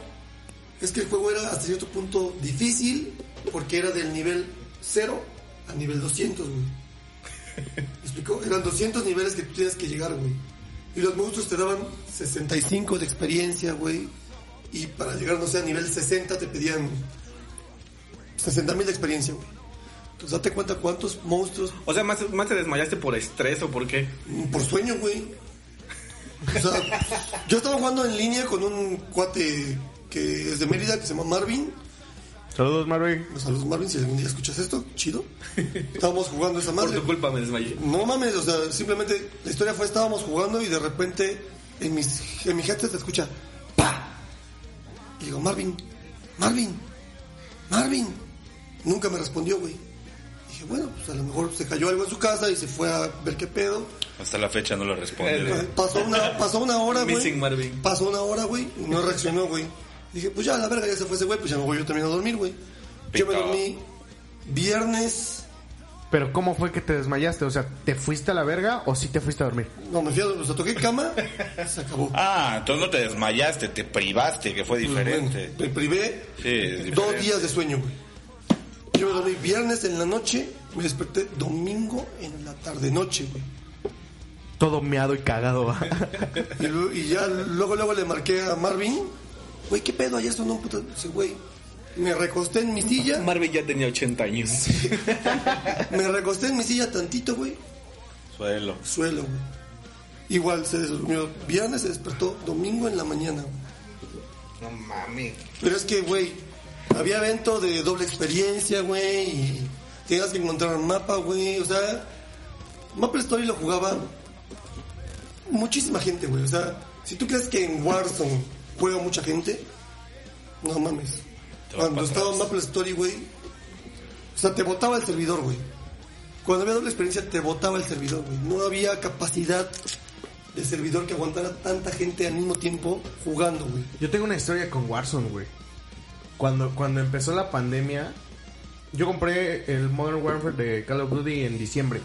es que el juego era hasta cierto punto difícil porque era del nivel 0 a nivel 200, güey. ¿Me explico? Eran 200 niveles que tú tienes que llegar, güey. Y los monstruos te daban 65 de experiencia, güey. Y para llegar, no sé, a nivel 60 te pedían 60 mil de experiencia, güey. Entonces date cuenta cuántos monstruos O sea, más, más te desmayaste por estrés o por qué. por sueño, güey. O sea, yo estaba jugando en línea con un cuate que es de Mérida, que se llama Marvin. Saludos, Marvin. Saludos, Marvin, si algún día escuchas esto, chido. Estábamos jugando esa Por madre. tu culpa me desmayé. No mames, o sea, simplemente la historia fue, estábamos jugando y de repente en, mis, en mi headset se escucha ¡Pa! Y digo, Marvin, Marvin, Marvin. Nunca me respondió, güey. Dije, bueno, pues a lo mejor se cayó algo en su casa y se fue a ver qué pedo. Hasta la fecha no lo responde. Eh, güey. Pasó una, pasó una hora, güey. Missing Marvin. Pasó una hora, güey, y no reaccionó, güey. Dije, pues ya, la verga, ya se fue ese güey, pues ya me voy yo también a dormir, güey. Yo me dormí viernes, Pero ¿cómo fue que te desmayaste? O sea, ¿te fuiste a la verga o sí te fuiste a dormir? no, me fui a, o sea, toqué cama, se acabó. Ah, entonces no te desmayaste, te privaste, que fue diferente. Bueno, me privé Sí, dos diferente. días de sueño, güey. Yo me dormí viernes en la noche, me desperté domingo en la tarde-noche, güey. Todo meado y cagado. ¿va? Y, ya luego, luego le marqué a Marvin, güey, ¿qué pedo? Ayer sonó un puto... Dice, güey, me recosté en mi silla, Marvin ya tenía 80 años. me recosté en mi silla tantito, güey, Suelo. suelo, güey. Igual se durmió viernes, se despertó domingo en la mañana, güey. No mames. Pero es que, güey, había evento de doble experiencia, güey, y tenías que encontrar un mapa, güey, o sea, Maple Story lo jugaba muchísima gente, güey, o sea, si tú crees que en Warzone juega mucha gente, no mames. Cuando estaba. Maple Story, güey, o sea, te botaba el servidor, güey. Cuando había doble experiencia, te botaba el servidor, güey. No había capacidad de servidor que aguantara tanta gente al mismo tiempo jugando, güey. Yo tengo una historia con Warzone, güey. Cuando, cuando empezó la pandemia, yo compré el Modern Warfare de Call of Duty en diciembre.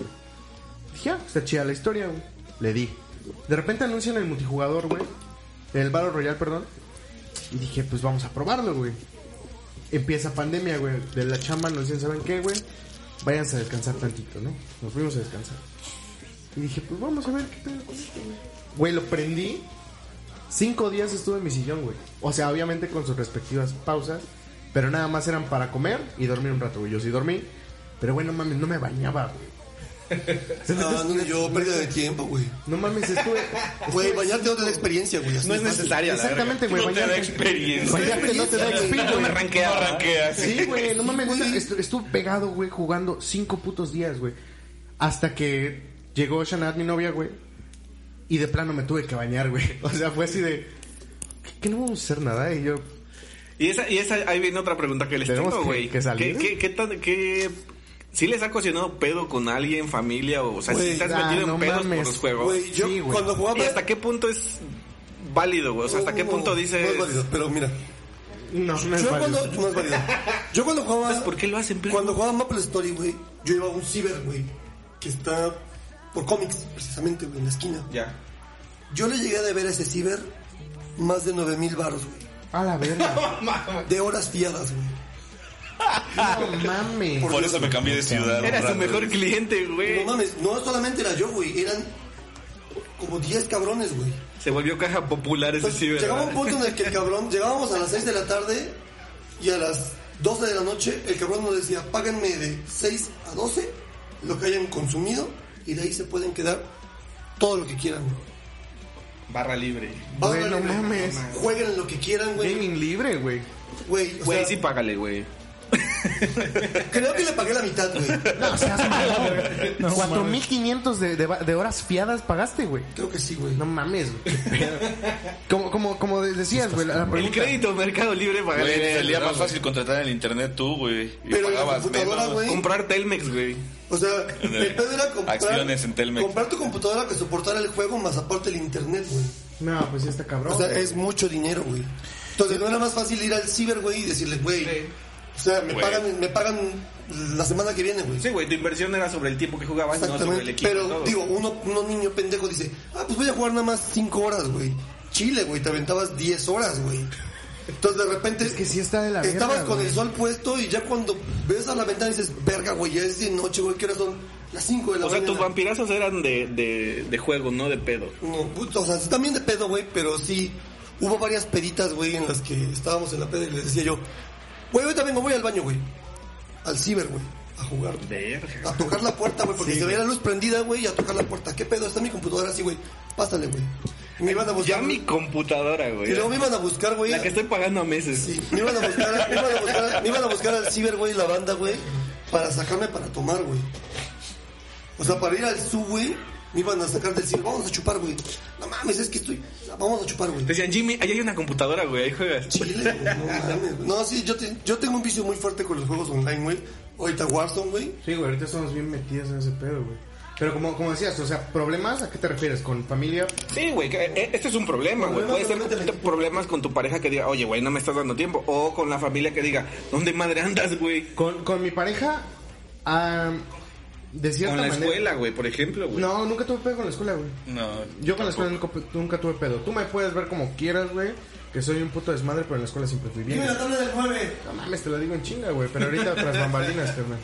Dije, ah, está chida la historia, güey. Le di. De repente anuncian el multijugador, güey. El Battle Royale, perdón. Y dije, pues vamos a probarlo, güey. Empieza pandemia, güey. De la chamba nos dicen, ¿saben qué, güey? Váyanse a descansar tantito, ¿no? Nos fuimos a descansar. Y dije, pues vamos a ver qué pedo. Güey, lo prendí. Cinco días estuve en mi sillón, güey. O sea, obviamente con sus respectivas pausas. Pero nada más eran para comer y dormir un rato, güey. Yo sí dormí. Pero bueno, mames, no me bañaba, güey. Ah, no, yo pérdida de tiempo, güey. No mames, estuve... Güey, bañarte no te da experiencia, güey. No es necesaria Exactamente, güey. No te da experiencia. Bañarte no te da Güey, experiencia. Yo me ranqueaba. No ranqueas. Sí, güey, no mames, güey. estuve pegado, güey, jugando cinco putos días, güey. Hasta que llegó Shanat, mi novia, güey. Y de plano me tuve que bañar, güey. O sea, fue así de... Que no vamos a hacer nada, y yo... Y esa, y esa, ahí viene otra pregunta que les Tenemos tengo, que- güey. que salir. ¿Qué, qué, qué tan, qué, si les ha ocasionado pedo con alguien, familia, o, o sea, si has ah, metido no en pedos mames. por los juegos? Yo Sí, güey. cuando jugaba... ¿Y hasta qué punto es válido, güey? O sea, ¿hasta qué No, punto no dices... es válido, pero mira. No, no es Yo válido. cuando... No es válido. Yo cuando jugaba... ¿por qué lo hacen? Cuando jugaba Maple Story, güey, yo iba a un ciber, güey, que está por cómics, precisamente, güey, en la esquina. Ya. Yo le llegué a deber a ese ciber más de 9 mil baros, güey. A la verga. De horas fiadas, güey. No mames. Por eso me cambié de ciudad. Era su mejor cliente, güey. No mames, no solamente era yo, güey, eran como 10 cabrones, güey. Se volvió caja popular ese Entonces, ¿verdad? llegaba un punto en el que el cabrón, llegábamos a las 6 de la tarde y a las 12 de la noche el cabrón nos decía, páganme de 6 a 12 lo que hayan consumido y de ahí se pueden quedar todo lo que quieran, güey. Barra libre. Güey, Bájale, no mames. Jueguen lo que quieran, güey. Gaming libre, güey. Güey, o Güey, sea, sí págale, güey. creo que le pagué la mitad, güey. No, seas malo. No 4.500 de, de, de horas fiadas pagaste, güey. Creo que sí, güey. No mames, güey. Como, como, como decías, güey, la El crédito Mercado Libre Güey, te salía más fácil contratar en el internet tú, güey. Y Pero pagabas menos. güey. Comprar Telmex, güey. O sea, el pedo era comprar, Acciones en Telmex. comprar tu computadora que soportara el juego más aparte el internet, güey. No, pues ya está cabrón. O sea, es mucho dinero, güey. Entonces no era más fácil ir al ciber, güey, y decirle, güey, o sea, me Güey. pagan, me pagan la semana que viene, güey. Sí, güey, tu inversión era sobre el tiempo que jugabas, no sobre el Exactamente. equipo. Pero, todo. digo, uno, uno niño pendejo dice, ah, pues voy a jugar nada más 5 horas, güey. Chile, güey, te aventabas 10 horas, güey. Entonces de repente Es que sí está de la verga, estabas con güey. el sol puesto y ya cuando ves a la ventana dices, verga, güey, ya es de noche, güey, ¿qué horas son? Las 5 de la o sea, mañana. tus vampirazos eran de, de, de juego, no de pedo. No, puto, o sea, también de pedo, güey, pero sí hubo varias peditas, güey, en las que estábamos en la peda y les decía yo, güey, ahorita vengo, voy al baño, güey. Al ciber, güey, a jugar. Verga. A tocar la puerta, güey, porque se veía la luz prendida, güey, y a tocar la puerta. ¿Qué pedo? Está mi computadora así, güey. Pásale, güey. Y me iban a buscar. Ya mi computadora, güey. Y luego me iban a buscar, güey. La que estoy pagando a meses. Sí, me iban a buscar, me iban a buscar, me iban a buscar al ciber, güey, la banda, güey, para sacarme para tomar, güey. O sea, para ir al sub, güey, me iban a sacar del ciber, vamos a chupar, güey. No mames, es que estoy, vamos a chupar, güey. Decían, Jimmy, ahí hay una computadora, güey, ahí juegas. Chile, güey, no mames. güey. No, sí, yo, te- yo tengo un vicio muy fuerte con los juegos online, güey. Ahorita Warzone, güey. Sí, güey, ahorita estamos bien metidos en ese pedo, güey. Pero como, como decías, o sea, ¿problemas? ¿A qué te refieres? ¿Con familia? Sí, güey, que, eh, este es un problema, güey. Puede ser problemas con tu pareja que diga, oye, güey, no me estás dando tiempo. O con la familia que diga, ¿dónde madre andas, güey? Con, con mi pareja, ah, de cierta Con la manera... escuela, güey, por ejemplo, güey. No, nunca tuve pedo con la escuela, güey. No. Yo con la escuela nunca, nunca tuve pedo. Tú me puedes ver como quieras, güey. Que soy un puto desmadre, pero en la escuela siempre fui bien. Dime la tabla del 9. No mames, te lo digo en chinga, güey. Pero ahorita tras bambalinas, carnal.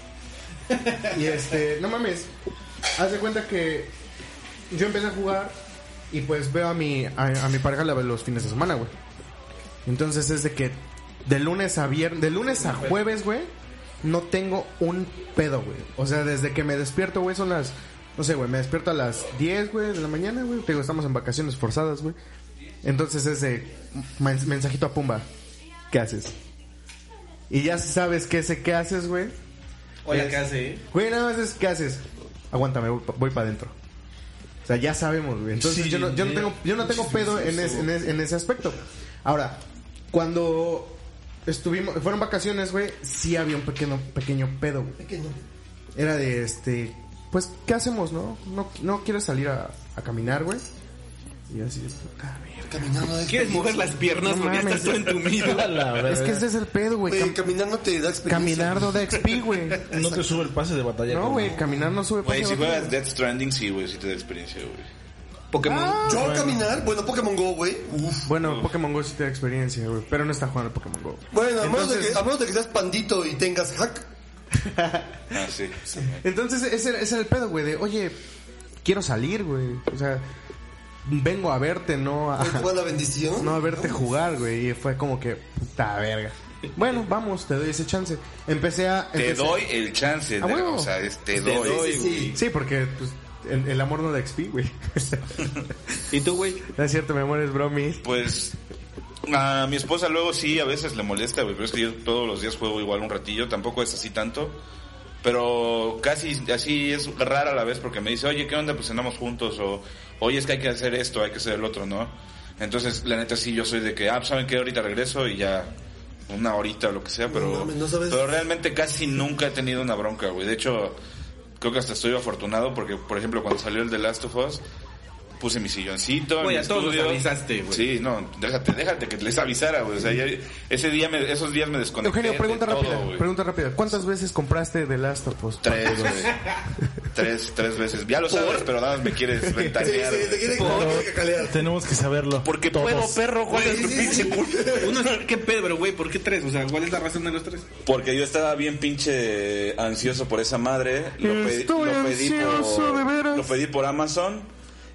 Y este, no mames. Haz de cuenta que yo empecé a jugar y pues veo a mi, a, a mi pareja la veo los fines de semana, güey. Entonces es de que de lunes a viernes, de lunes a jueves, güey, no tengo un pedo, güey. O sea, desde que me despierto, güey, son las, no sé, güey, me despierto a las 10, güey, de la mañana, güey. Te digo, estamos en vacaciones forzadas, güey. Entonces es de men- mensajito a Pumba. ¿Qué haces? Y ya sabes qué sé qué haces, güey. Hola, ¿qué hace? Güey, nada más es, ¿qué haces? Aguántame, voy, para adentro. O sea, ya sabemos, güey. Entonces Sí, yo, no, yo, no ya. tengo, yo no tengo pedo en, es- en, es- en ese aspecto. Ahora, cuando estuvimos, fueron vacaciones, güey, sí había un pequeño, pequeño pedo, güey. Pequeño. Era de este, pues, ¿qué hacemos, no? ¿No, no quieres salir a, a caminar, güey? Y yo así, de puta verga. Caminando de ¿Quieres mover las piernas No porque mames. estás todo entumido? A la. Es que ese es el pedo, güey. Güey, Cam- caminar no te da experiencia. caminar no da XP, güey. No te sube el pase de batalla. No, güey, caminar no sube Güey, pase si de batalla. juegas Death Stranding, sí, güey, sí te da experiencia, güey. Pokémon. Ah. Yo caminar, bueno, Pokémon Go, güey. Uf. Bueno, Pokémon Go sí te da experiencia, güey. Pero no está jugando Pokémon Go. Bueno, a menos, de Entonces- que, a menos de que seas pandito y tengas hack. Ah, sí. Entonces, ese, ese era el pedo, güey. De, oye, quiero salir, güey. O sea, vengo a verte, no a, ¿Cuál fue la bendición? no a verte jugar, güey. Y fue como que, puta verga. Bueno, vamos, te doy ese chance. Empecé a... Te empecé- doy el chance. A de- huevo. o sea, es te Te doy. doy, Sí, güey. sí. Sí, porque pues, el, el amor no da XP, güey. ¿Y tú, güey? no es cierto, mi amor, es bromis. Pues a mi esposa luego sí a veces le molesta, güey, pero es que yo todos los días juego igual un ratillo, tampoco es así tanto. Pero casi así es rara a la vez porque me dice, oye, ¿qué onda? Pues cenamos juntos o, oye, es que hay que hacer esto, hay que hacer el otro, ¿no? Entonces, la neta sí, yo soy de que, ah, pues, ¿saben qué? Ahorita regreso y ya una horita o lo que sea, pero, No mames, no sabes. pero realmente casi nunca he tenido una bronca, güey. De hecho, creo que hasta estoy afortunado porque, por ejemplo, cuando salió el de Last of Us, puse mi silloncito. Güey, a todos estudio. avisaste, güey. Sí, no, déjate, déjate que les avisara, güey. O sea, ya- ese día, me- esos días me desconecté. Eugenio, pregunta de todo, rápida, güey. pregunta rápida. ¿Cuántas veces compraste The Last of Us? Tres, güey. tres, tres veces. Ya lo sabes, pero nada más me quieres Sí, ventanear. sí, güey. te cacalear. Tenemos que saberlo. Porque Todos. puedo, perro, ¿cuál es tu Sí, sí, pinche sí. culpa? Uno, ¿Qué pedo, pero, güey? ¿Por qué tres? O sea, ¿cuál es la razón de los tres? Porque yo estaba bien pinche ansioso por esa madre. Lo, pedí- Estoy lo pedí ansioso, por, de veras. Lo pedí por Amazon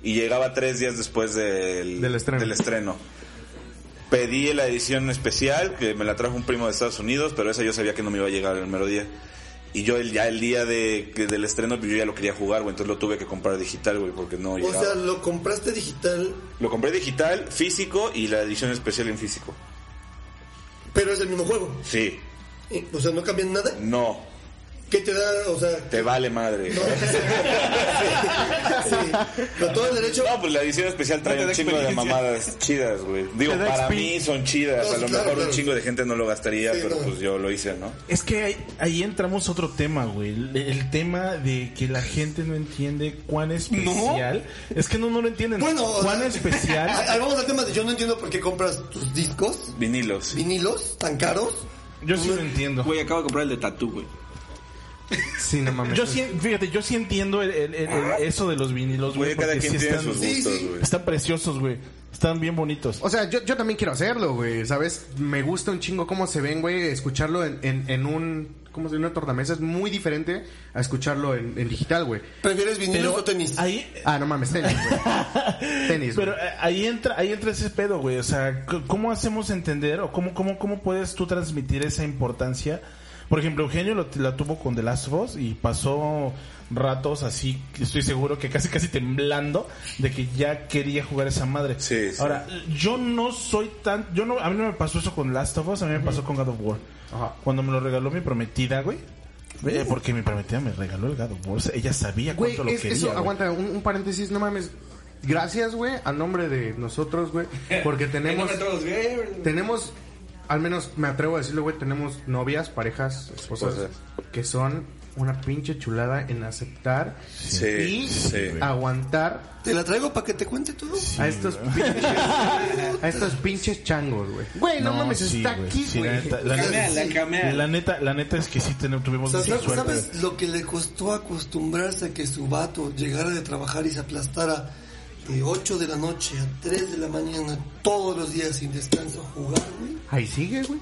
y llegaba tres días después del, Del estreno. estreno. Pedí la edición especial, que me la trajo un primo de Estados Unidos, pero esa yo sabía que no me iba a llegar el mero día. Y yo el, ya el día de, que- del estreno, pues yo ya lo quería jugar, güey, entonces lo tuve que comprar digital, güey, porque no O llegaba. sea, lo compraste digital, Lo compré digital, físico y la edición especial en físico. pero es el mismo juego. Sí, O sea, no cambian nada. no, ¿Qué te da? O sea, te vale madre. no, sí, todo el derecho. No, pues la edición especial trae No un chingo de mamadas chidas, güey. Digo, para mí son chidas. No, a lo claro, mejor claro. un chingo de gente no lo gastaría, Sí, pero no. pues yo lo hice, ¿no? Es que ahí, ahí entramos a otro tema, güey. El, el tema de que la gente no entiende cuán especial. Es que no, no lo entienden. Bueno, o cuán sea, especial. ahí- ahí vamos al tema de yo no entiendo por qué compras tus discos, Vinilos. vinilos, tan caros. Yo sí lo entiendo. Güey, acabo de comprar el de Tattoo, güey. Sí, no mames. Yo sí, fíjate, yo sí entiendo el- el- el- el- eso de los vinilos, güey. Cada porque quien sí tiene están, sus gustos, sí. güey. están preciosos, güey. Están bien bonitos. O sea, yo, yo también quiero hacerlo, güey, ¿sabes? Me gusta un chingo cómo se ven, güey, escucharlo en, en, en un... ¿Cómo se llama? Una tornamesa es muy diferente a escucharlo en, en digital, güey. ¿Prefieres vinilos Pero o tenis? ahí, Ah, no mames, tenis, güey. tenis, Pero güey. ahí entra, ahí entra ese pedo, güey. O sea, ¿cómo hacemos entender o cómo, cómo, cómo puedes tú transmitir esa importancia? Por ejemplo, Eugenio lo, la tuvo con The Last of Us y pasó ratos así, estoy seguro que casi casi temblando de que ya quería jugar esa madre. Sí, sí. Ahora, yo no soy tan, yo no, a mí no me pasó eso con Last of Us, a mí me pasó con God of War. Ajá. Cuando me lo regaló mi prometida, güey. Eh, porque mi prometida me regaló el God of War. Ella sabía Güey, cuánto lo es- quería. eso, güey. aguanta, un, un paréntesis, no mames. Gracias, güey, a nombre de nosotros, güey, porque tenemos... tenemos, al menos me atrevo a decirlo, güey, tenemos novias, parejas, esposas, Esposas. que son una pinche chulada en aceptar Sí, y sí. aguantar ¿Te la traigo para que te cuente todo? a estos pinches, a estos pinches changos, güey. Güey, no, mames, sí, está aquí, Sí, güey. la neta- la Camea, neta- la camea. La neta, la neta es que sí ten- O tuvimos sea, mucha ¿sabes, suerte. sabes lo que le costó acostumbrarse a que su vato llegara de trabajar y se aplastara de 8 de la noche a 3 de la mañana todos los días sin descanso a jugar, güey? Ahí sigue, güey.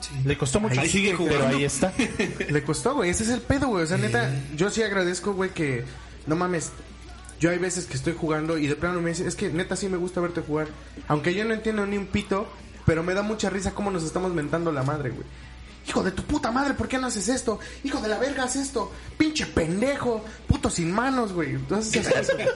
Sí. Le costó mucho, Ahí sigue pero jugando. ahí está. Le costó, güey. Ese es el pedo, güey. O sea, neta, yo sí agradezco, güey, que no mames. Yo hay veces que estoy jugando y de plano me dice, es que neta sí me gusta verte jugar. Aunque yo no entiendo ni un pito, pero me da mucha risa cómo nos estamos mentando la madre, güey. Hijo de tu puta madre, ¿por qué no haces esto? Hijo de la verga, haz esto. Pinche pendejo. Puto sin manos, güey. Entonces.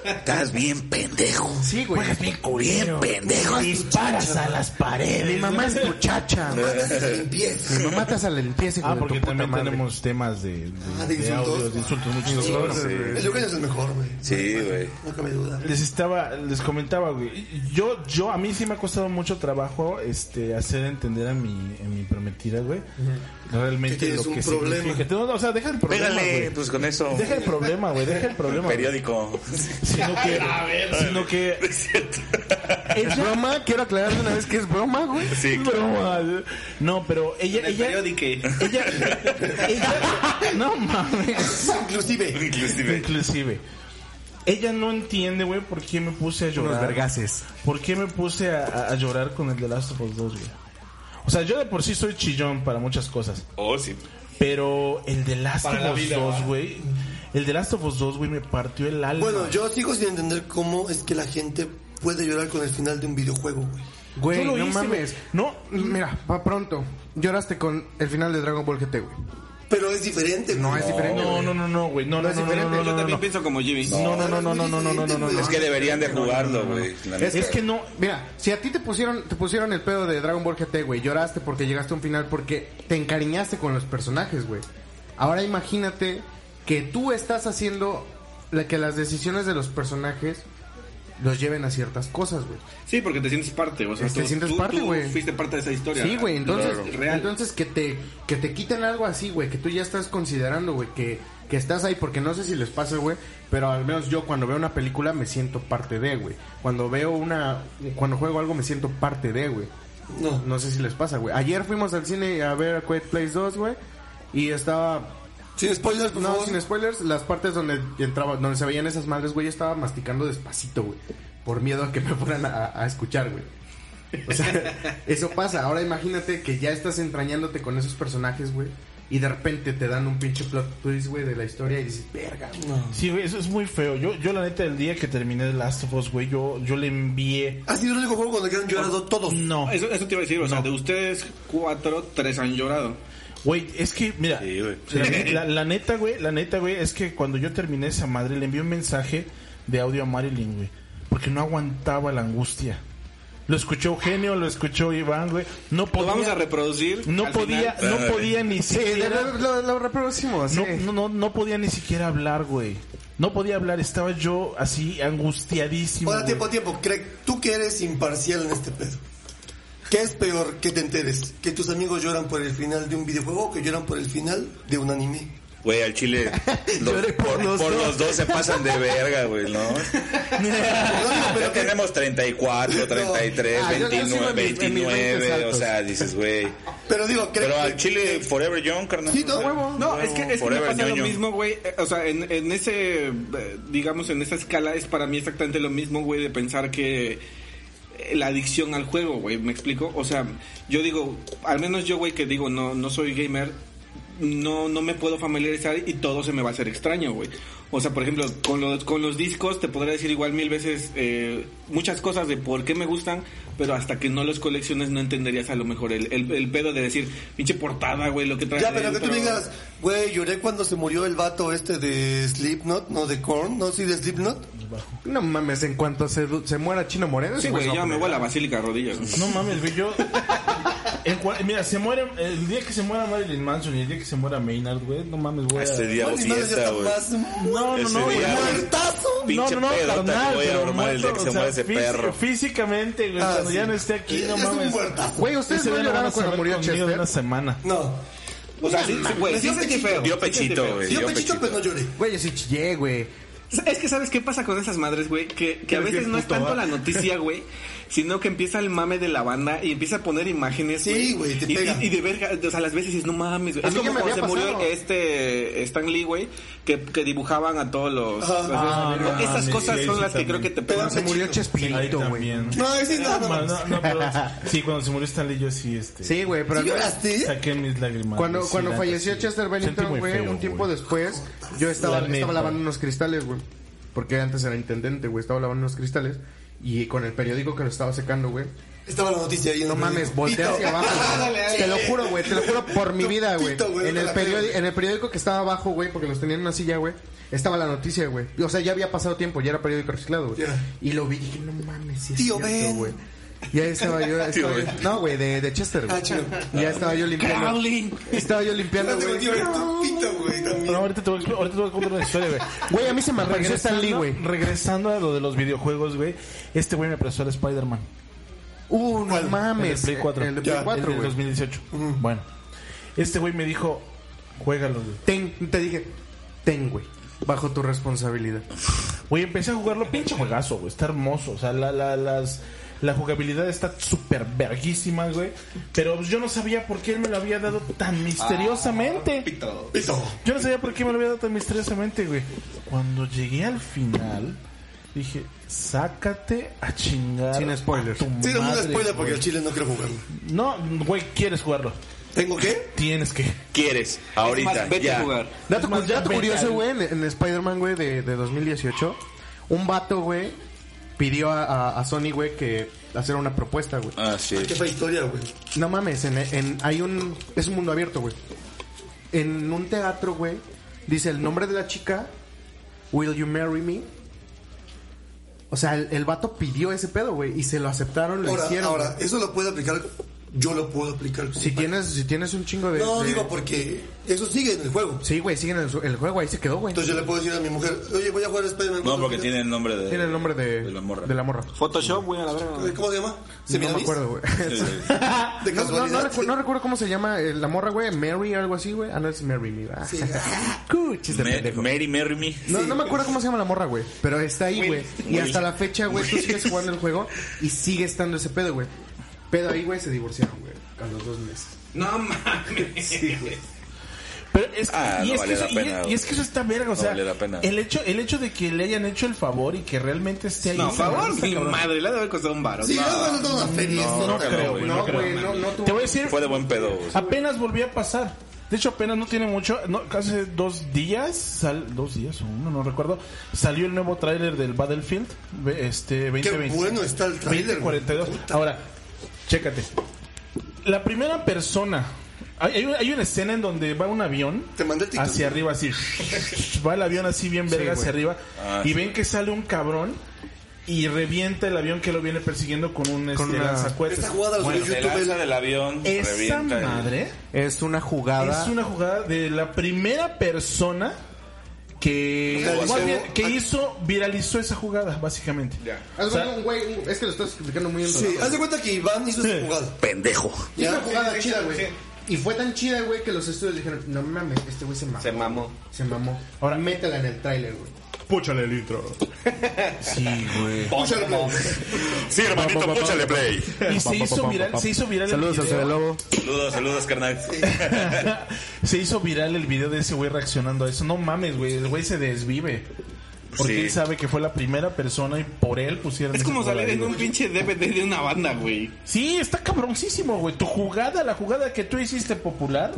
Estás bien pendejo. Sí, güey. bien culero. pendejo. Disparas a las paredes. Mi mamá es muchacha. Mi mamá te hace la limpieza, hijo Ah, de porque tu puta también madre. tenemos temas de, de, Ah, de insultos. audios, de insultos muy Sí. El es el mejor, güey. Sí, güey. No cabe duda. Les estaba, les comentaba, güey. Yo, yo, a mí sí me ha costado mucho trabajo, este, hacer entender a mi, a mi prometida, güey. Realmente Que lo un que problema. significa. No, no, o sea, deja el problema, Pégale, pues con eso. Deja el problema, güey, deja el problema. Periódico. Sino que, sino que ¿Es broma? Quiero aclarar de una vez que es broma, güey. Sí, claro. Broma. No, pero ella, El ella, periódico. ella, ella, no mames. Inclusive. Inclusive. Inclusive. Ella no entiende, güey, por qué me puse a llorar. vergases. ¿Por qué me puse a, a- a llorar con el de Last of Us 2, güey? O sea, yo de por sí soy chillón para muchas cosas. Oh, sí. Pero el de Last Para la of Us vida, 2, ¿va? güey. El de Last of Us 2, güey, me partió el alma. Bueno, yo sigo sin entender cómo es que la gente puede llorar con el final de un videojuego, güey. Güey, Tú lo no hice, mames. No, Mira, pa' pronto. Lloraste con el final de Dragon Ball GT, güey. Pero es diferente, No, güey. es diferente. no, no, no, no, güey. No, No no, es diferente. Yo también pienso como Jimmy. No, no, no, no, no, no, no, no, no, Es que deberían de jugarlo, güey. Es que no. Mira, si a ti te pusieron, te pusieron el pedo de Dragon Ball GT, güey, lloraste porque llegaste a un final porque te encariñaste con los personajes, güey. Ahora imagínate que tú estás haciendo la que las decisiones de los personajes los lleven a ciertas cosas, güey. Sí, porque te sientes parte, o sea, Te tú, sientes tú- parte, tú güey. fuiste parte de esa historia. Sí, güey, entonces, real. entonces que te que te quiten algo así, güey, que tú ya estás considerando, güey, que que estás ahí porque no sé si les pasa, güey, pero al menos yo cuando veo una película me siento parte de, güey. Cuando veo una cuando juego algo me siento parte de, güey. No. No sé si les pasa, güey. Ayer fuimos al cine a ver a Quiet Place 2, güey, y estaba Sin spoilers, por no, favor. sin spoilers, las partes donde entraba, donde se veían esas madres, güey, yo estaba masticando despacito, güey. Por miedo a que me fueran a, a escuchar, güey. O sea, eso pasa. Ahora imagínate que ya estás entrañándote con esos personajes, güey. Y de repente te dan un pinche plot twist, güey, de la historia y dices, verga, güey. Sí, güey, eso es muy feo. Yo, yo la neta, el día que terminé The Last of Us, güey, yo, yo le envié. Ha sido el único juego donde han llorado todos. No. Eso, eso te iba a decir, o sea, de ustedes cuatro, tres han llorado. Güey, es que, mira, Sí, la, la- la neta, güey, la neta, güey, es que cuando yo terminé esa madre, le envié un mensaje de audio a Marilyn, güey, porque no aguantaba la angustia. Lo escuchó Eugenio, lo escuchó Iván, güey. No Lo podía, vamos a reproducir. no podía, final. no podía ni Sí, siquiera, lo, lo- lo reproducimos, no, sí. no, no, no podía ni siquiera hablar, güey. No podía hablar, estaba yo así angustiadísimo. Ahora, tiempo, tiempo. Craig, tú que eres imparcial en este pedo. ¿Qué es peor que te enteres? ¿Que tus amigos lloran por el final de un videojuego o que lloran por el final de un anime? Güey, al chile. los- por por los por dos. los dos se pasan de verga, güey, ¿no? pero Ya que- tenemos 34, 33, Ah, yo- yo sigo 29, en mis- en mis 29. 20 O sea, dices, güey. Pero digo, Pero al chile, Forever Young, carnal. Sí, no, No, es que, es que me pasa lo mismo, güey. Eh, O sea, en, en ese, eh, digamos, en esa escala es para mí exactamente lo mismo, güey, de pensar que la adicción al juego, güey, ¿me explico? O sea, yo digo, al menos yo, güey, que digo, no, no soy gamer, no, no me puedo familiarizar y todo se me va a hacer extraño, güey. O sea, por ejemplo, con los, con los discos te podría decir igual mil veces eh, muchas cosas de por qué me gustan, pero hasta que no los colecciones no entenderías a lo mejor el, el, el pedo de decir, pinche portada, güey, lo que trae. Ya, pero que tú dentro". me digas, güey, lloré cuando se murió el vato este de Slipknot, no de Korn, no, sí de Slipknot. No mames, en cuanto se, muera Chino Moreno. Sí, güey, a me voy a la basílica de rodillas. güey. No mames, güey, yo... en cua- mira, se muere... El día que se muera Marilyn Manson y el día que se muera Maynard, güey, no mames, güey. Este día No, güey. No, no, no, güey. no, muertazo. Pinche no, no, pedota carnal, voy a armar el día que muerto, se muera ese perro. Físicamente, güey, Ah, cuando sí. ya no esté aquí, no Es un mames. muertazo. Güey, ustedes no lloraron cuando murió Chester. una semana. No. O sea, sí, sí, güey, sí dio. Dio sí sentí pechito, güey. Sí, yo dio pechito, pero no lloré. Güey, yo sí chillé, güey. Es que sabes qué pasa con esas madres, güey, que, que a veces no es tanto la noticia, güey, sino que empieza el mame de la banda y empieza a poner imágenes, Sí, güey, te y, pega. y- y de verga, o sea, las veces dices, no mames, güey. A Es como cuando se murió este Stan Lee, güey, que, que dibujaban a todos los... Ah, No, no Esas cosas son las que creo que te pegan. Se murió Chespirito, güey. también. No, ese no, no. No, no, no, pero sí, cuando se murió Stanley yo sí, este, Sí, güey, pero... ¿Sí lloraste? saqué mis lágrimas. Cuando, sí, cuando falleció sí. Chester Bennington, güey, un tiempo después, yo estaba, La estaba lavando unos cristales, güey. Porque antes era intendente, güey. Estaba lavando unos cristales. Y con el periódico que lo estaba secando, güey. Estaba la noticia ahí en No el mames, voltea hacia abajo. güey. Dale, dale. Te lo juro, güey. Te lo juro por mi vida, güey. En el periódico, en el periódico que estaba abajo, güey, porque los tenían en una silla, güey. Estaba la noticia, güey. O sea, ya había pasado tiempo, ya era periódico reciclado, güey. Y lo vi y dije, no mames, sí es Tío cierto, güey. Y ahí estaba yo. estaba Ben. yo- no, güey, de, de Chester, güey. Ah, ya estaba yo limpiando. Crowley. Estaba yo limpiando, güey. No, ahorita te voy a, expl- ahorita te voy a contar una historia, güey. Güey, a mí se me apareció Stan Lee, güey. Regresando a lo de los videojuegos, güey. Este güey me prestó el Spider-Man. Uh, no El mames. Play 4. El de Play Ya, 4, el del güey. 2018. Bueno. Este güey me dijo, juégalo, güey. Ten, te dije, ten, güey. Bajo tu responsabilidad. Güey, empecé a jugarlo, pinche juegazo, güey. Está hermoso. O sea, la, la, las, la jugabilidad está súper verguísima, güey. Pero pues, yo no sabía por qué él me lo había dado tan misteriosamente. Pito. Yo no sabía por qué me lo había dado tan misteriosamente, güey. Cuando llegué al final, dije, sácate a chingar. Sin spoilers. a tu Sí, no me madre, spoiler porque al chile no quiero jugarlo. No, güey, quieres jugarlo. ¿Tengo qué? Tienes que. ¿Quieres? Ahorita, Más, vete ya. a jugar. Dato, más, dato ya curioso, güey, en, en Spider-Man, güey, de, de 2018. Un vato, güey, pidió a, a- a Sony, güey, que hacer una propuesta, güey. Ah, sí. Qué fea historia, güey. No mames, en, en- hay un... Es un mundo abierto, güey. En un teatro, güey, dice el nombre de la chica, Will you marry me? O sea, el, el vato pidió ese pedo, güey, y se lo aceptaron, lo Ahora, hicieron. ahora, güey. eso lo puede aplicar. Yo lo puedo aplicar. si tienes, si tienes un chingo de... No, de- digo porque eso sigue en el juego. Sí, güey, siguen el, el juego, ahí se quedó, güey. Entonces yo le puedo decir a mi mujer, oye, voy a jugar Spider-Man. No, porque tiene el nombre de... Tiene el nombre de, de la morra. De la morra. Photoshop, güey, a la verga. ¿Cómo se llama? ¿Se No me acuerdo, güey. De No, no, casualidad. no recu- no recuerdo cómo se llama eh, la morra, güey. Mary, algo así, güey. Ah, no, es Mary, me va. Sí. Cuchis de Ma- pendejo. Mary, marry me. No, no me acuerdo cómo se llama la morra, güey. Pero está ahí, güey. Y hasta la fecha, güey, tú sigues jugando el juego y sigue estando ese pedo, güey. Pedo ahí, güey, se divorciaron, güey. A los dos meses. No mames. Pero es, Ah, y, no es vale que la eso, pena, y, güey. y es que eso está verga, o No sea, vale la pena. el hecho el hecho de que le hayan hecho el favor y que realmente esté ahí. No, favor, mi cabrón. madre, le ha de haber costado un baro. Sí, No. no, no, no. No, no creo, güey, no No, creo. güey, no, no tuvo- Te voy a decir, Fue de buen pedo. güey. apenas volví a pasar. De hecho, apenas no tiene mucho, no, hace dos días, sal, dos días o uno, no recuerdo, salió el nuevo tráiler del Battlefield, este, 2020. bueno está el tráiler, güey. 2042. Ahora, chécate. La primera persona, hay, hay una, hay una escena en donde va un avión Te mandé el hacia arriba así, va el avión así bien verga hacia arriba Ah, y sí. ven que sale un cabrón y revienta el avión que lo viene persiguiendo con un Con este, una-. Esta jugada la Bueno, YouTube. lanza el- del avión, Esa el- madre Es una jugada. es una jugada de la primera persona que, Realizó- más bien, que hizo, viralizó esa jugada, básicamente. Haz O sea, un güey, un- es que lo estás explicando muy bien. Sí, haz de cuenta que Iván hizo esa jugada. Pendejo. Es una Ya. jugada chida, güey. Y fue tan chida, güey, que los estudios dijeron, no mames, este güey se mamó. Se mamó. Se mamó. Ahora- Ahora métela en el tráiler, güey. Púchale el intro. Sí, güey. Púchale, play. Sí, hermanito, púchale play. Y se hizo viral, se hizo viral Saludos el al video. Lobo. Saludos, saludos, carnal. se hizo viral el video de ese güey reaccionando a eso. No mames, güey. El güey se desvive. Porque Sí. él sabe que fue la primera persona y por él pusieron Es como salir en un pinche DVD de una banda, güey. Sí, está cabroncísimo, güey. Tu jugada, la jugada que tú hiciste popular,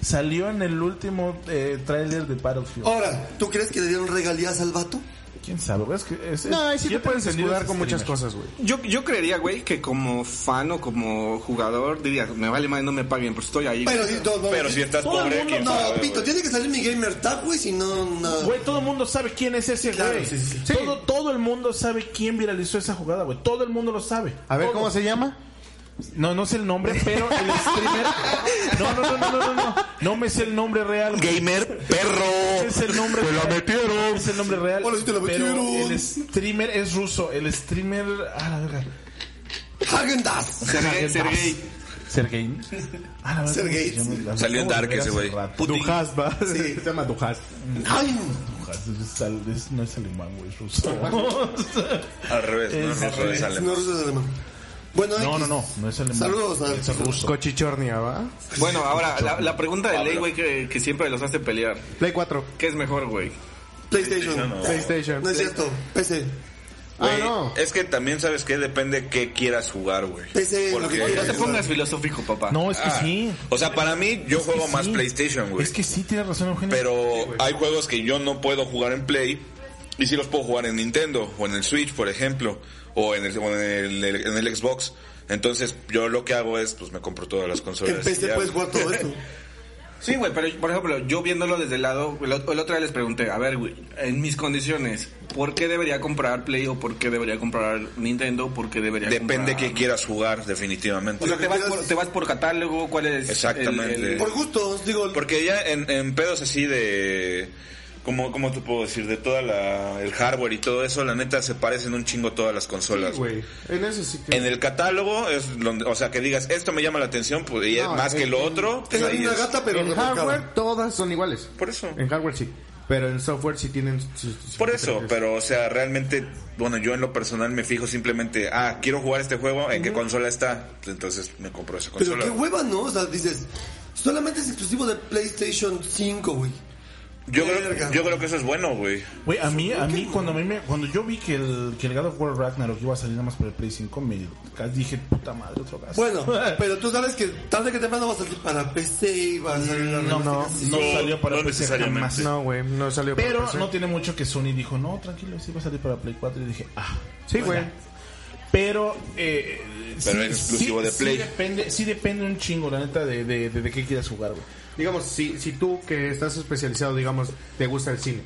salió en el último eh, tráiler de Battlefield. Ahora, ¿tú crees que le dieron regalías al vato? ¿Quién sabe? güey? Es que es, No, ahí sí yo te puedes escudar es con muchas cosas, güey. Yo, yo creería, güey, que como fan o como jugador diría, me vale más no me paguen, pues estoy ahí. Pero si, no, no, Pero si estás Todo el pobre, mundo quién No, sabe, Pito, güey. tiene que salir mi gamer tag, güey, si no, no. Güey, todo el mundo sabe quién es ese Claro, güey. sí, sí, sí. Todo, todo el mundo sabe quién viralizó esa jugada, güey. Todo el mundo lo sabe. A ver, Todo. ¿cómo se llama? No, no sé el nombre, pero el streamer. No, no, no, no, no, no. No, no me sé el nombre real. güey. Gamer, perro. Es el nombre Me la metieron. Es el nombre real. Hola, te la pero metieron. el streamer es ruso. El streamer. Ah, la verga. Hagen Dazs. Sergey, Sergey. Sergey. Ah. Sergey. Salió en Dark ese güey. Dujas, va. Sí. Se llama Dujas. Ay, Es es- no es alemán, güey, es ruso. Al revés, no Es es ruso, es no, alemán. ruso es alemán. Bueno, No, no, no, no es alemán. Saludos a- es ruso. Cochichornia, ¿va? Bueno, ahora, la, la pregunta de ley, güey, que, que siempre los hace pelear. Play 4. ¿Qué es mejor, güey? PlayStation. No. PlayStation. No es cierto, PC. Ah, no. Es que también sabes que depende qué quieras jugar, güey. Porque- que No te pongas filosófico, papá. No, es que Ah, sí. O sea, para mí, yo Es juego más sí. PlayStation, güey. Es que sí, tienes razón, Eugenio. Pero hay juegos que yo no puedo jugar en Play y sí los puedo jugar en Nintendo o en el Switch, por ejemplo, o en el, o en el, en el Xbox. Entonces, yo lo que hago es, pues me compro todas las consolas. En y PC ya. puedes jugar todo esto. Sí, güey, pero por ejemplo, yo viéndolo desde el lado, el, ot- el otro día les pregunté, a ver, güey, en mis condiciones, ¿por qué debería comprar Play o por qué debería comprar Nintendo? ¿Por qué debería Depende comprar... qué quieras jugar, definitivamente. O sea, te vas, por, te vas por catálogo, ¿cuál es? Exactamente. el- el- Por gusto, digo. Porque ya en, en pedos así de... ¿Cómo, ¿Cómo te puedo decir? De toda la, el hardware y todo eso, la neta se parecen un chingo todas las consolas. güey. En eso sí que... En el catálogo es donde, o sea, que digas, esto me llama la atención, pues, y es No, más que en- lo otro, pues una es. gata, pero en hardware todas son iguales. Por eso. En hardware sí. Pero en software sí tienen sus... sus Por eso, pero o sea, realmente, bueno, yo en lo personal me fijo simplemente, ah, quiero jugar este juego, ¿en qué consola está? Pues entonces me compro esa Pero consola. qué hueva, ¿no? O sea, dices, solamente es exclusivo de PlayStation 5, güey. Yo creo, yo creo que eso es bueno, güey. Güey, a mí, a mí cuando, a mí me, cuando yo vi que el, que el God of War Ragnarok iba a salir nada más por el Play 5, me dije, puta madre, otro gasto. Bueno, pero tú sabes que tarde que temprano va a salir para PC y va a salir la no, no, no salió para no PC jamás. No, güey, no salió para Pero PC. no tiene mucho que Sony dijo, no, tranquilo, sí va a salir para Play 4. Y dije, ah, Sí, güey. Pero, eh, Pero es exclusivo de Play. Sí depende, sí depende un chingo, la neta, de, de, de, de qué quieras jugar, güey. Digamos, si, si tú que estás especializado, digamos, te gusta el cine